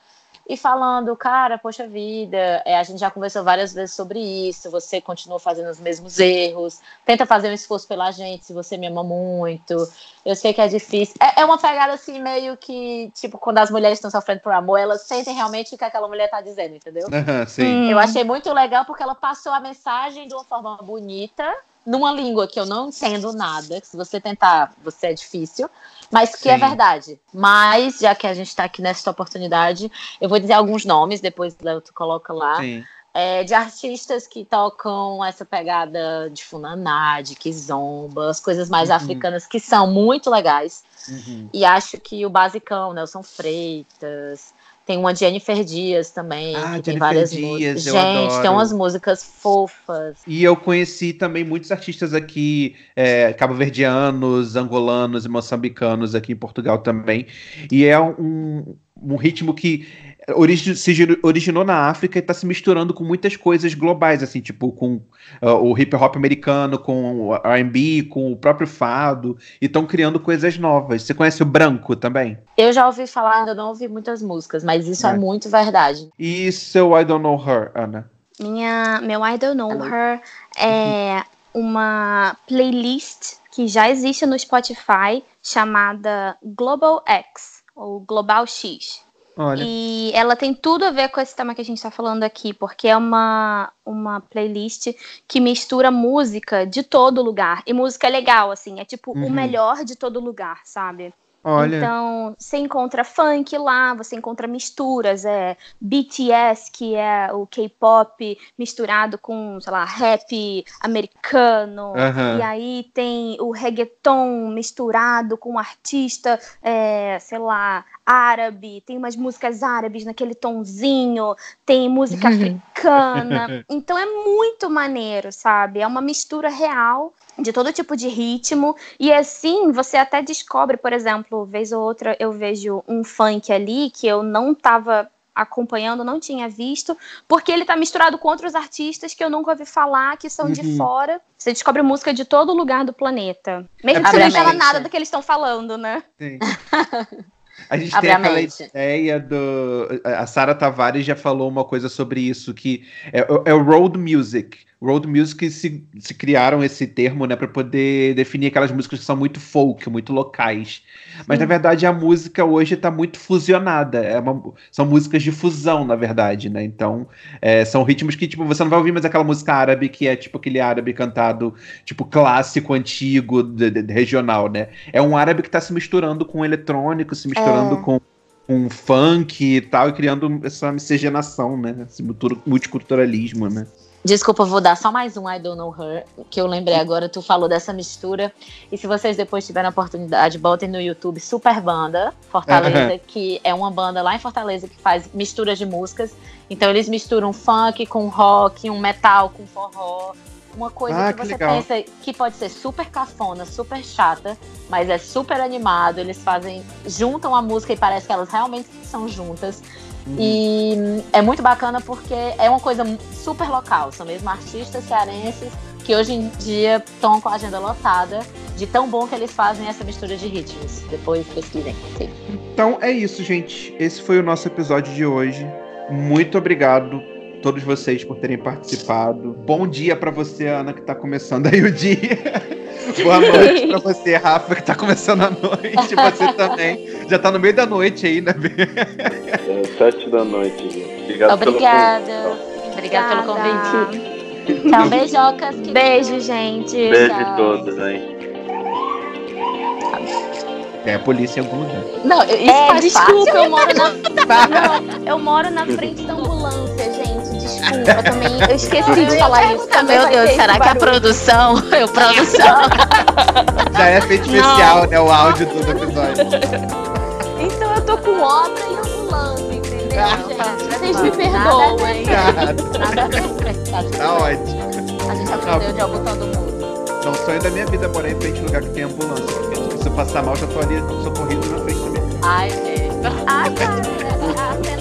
e falando, cara, poxa vida, é, a gente já conversou várias vezes sobre isso, você continua fazendo os mesmos erros, tenta fazer um esforço pela gente se você me ama muito, eu sei que é difícil. É, é uma pegada assim, meio que, tipo, quando as mulheres estão sofrendo por amor, elas sentem realmente o que aquela mulher tá dizendo, entendeu? sim. Eu achei muito legal porque ela passou a mensagem de uma forma bonita, numa língua que eu não entendo nada, que se você tentar, você é difícil, mas que é Sim. é verdade. Mas, já que a gente está aqui nessa oportunidade, eu vou dizer alguns nomes, depois tu coloca lá. É, de artistas que tocam essa pegada de Funaná, de Kizomba, as coisas mais uhum. africanas que são muito legais. Uhum. E acho que o basicão, Nelson Freitas, tem uma Jennifer Dias também. Ah, Jennifer tem várias Dias, músicas. Gente, adoro. tem umas músicas fofas. E eu conheci também muitos artistas aqui, é, cabo-verdianos, angolanos e moçambicanos aqui em Portugal também. E é um, um ritmo que origi se originou na África e está se misturando com muitas coisas globais, assim, tipo com uh, o hip hop americano, com o R&B, com o próprio fado, e estão criando coisas novas. Você conhece o Branco também? Eu já ouvi falar, ainda não ouvi muitas músicas, mas isso é, é muito verdade. E seu I Don't Know Her, Ana? Minha, meu I Don't Know Her é uma playlist que já existe no Spotify chamada Global X, ou Global X. Olha. E ela tem tudo a ver com esse tema que a gente está falando aqui, porque é uma, uma playlist que mistura música de todo lugar. E música legal, assim, é tipo uhum. o melhor de todo lugar, sabe? Olha. Então, você encontra funk lá, você encontra misturas, é BTS, que é o K-pop misturado com, sei lá, rap americano. Uhum. E aí tem o reggaeton misturado com um artista, é, sei lá, árabe. Tem umas músicas árabes naquele tonzinho, tem música africana. Então é muito maneiro, sabe? É uma mistura real de todo tipo de ritmo. E assim, você até descobre, por exemplo, vez ou outra eu vejo um funk ali que eu não estava acompanhando, não tinha visto, porque ele tá misturado com outros artistas que eu nunca ouvi falar, que são uhum. de fora. Você descobre música de todo lugar do planeta. Mesmo que você não entenda nada do que eles estão falando, né? Sim. A gente tem aquela ideia do. A Sara Tavares já falou uma coisa sobre isso, que é, é o road music road music se, se criaram esse termo, né, para poder definir aquelas músicas que são muito folk, muito locais. Mas Sim. na verdade a música hoje está muito fusionada. É uma, são músicas de fusão, na verdade, né? Então é, são ritmos que tipo você não vai ouvir mais aquela música árabe que é tipo aquele árabe cantado tipo clássico, antigo, de, de, regional, né? É um árabe que está se misturando com eletrônico, se misturando é. com com funk e tal, e criando essa miscigenação, né? Esse multiculturalismo, né? Desculpa, vou dar só mais um I Don't Know Her, que eu lembrei agora, tu falou dessa mistura. E se vocês depois tiverem a oportunidade, botem no YouTube Super Banda Fortaleza, que é uma banda lá em Fortaleza que faz misturas de músicas. Então eles misturam funk com rock, um metal com forró, uma coisa ah, que, que você legal. pensa que pode ser super cafona, super chata, mas é super animado. Eles fazem, juntam a música e parece que elas realmente são juntas. E é muito bacana porque é uma coisa super local. São mesmo artistas cearenses que hoje em dia estão com a agenda lotada de tão bom que eles fazem essa mistura de ritmos. Depois pesquisem. Sim. Então é isso, gente. Esse foi o nosso episódio de hoje. Muito obrigado todos vocês por terem participado. Bom dia para você, Ana, que tá começando aí o dia. Boa noite pra você, Rafa, que tá começando a noite. Você também. Já tá no meio da noite aí, né? É, sete da noite, gente. Obrigado Obrigada. Pelo Obrigada pelo convite. Tchau, beijocas. Beijo, gente. Beijo Tchau. todos, hein? É a polícia em algum lugar. Não, isso é, desculpa, eu moro na. Não, eu moro na frente da ambulância, eu também. Eu esqueci de falar isso. Meu Deus, será que a produção. Eu, produção. Já é feito especial, né? O áudio do episódio. Então eu tô com obra e ambulância, entendeu, gente? Vocês me perdoem. Nada a ver. Tá ótimo. A gente aprendeu de algo todo mundo. Não, o sonho da minha vida é morar em frente a lugar que tem ambulância. Porque tipo, se eu passar mal, já tô ali socorrido na frente também. Ai, gente. Ai, cara.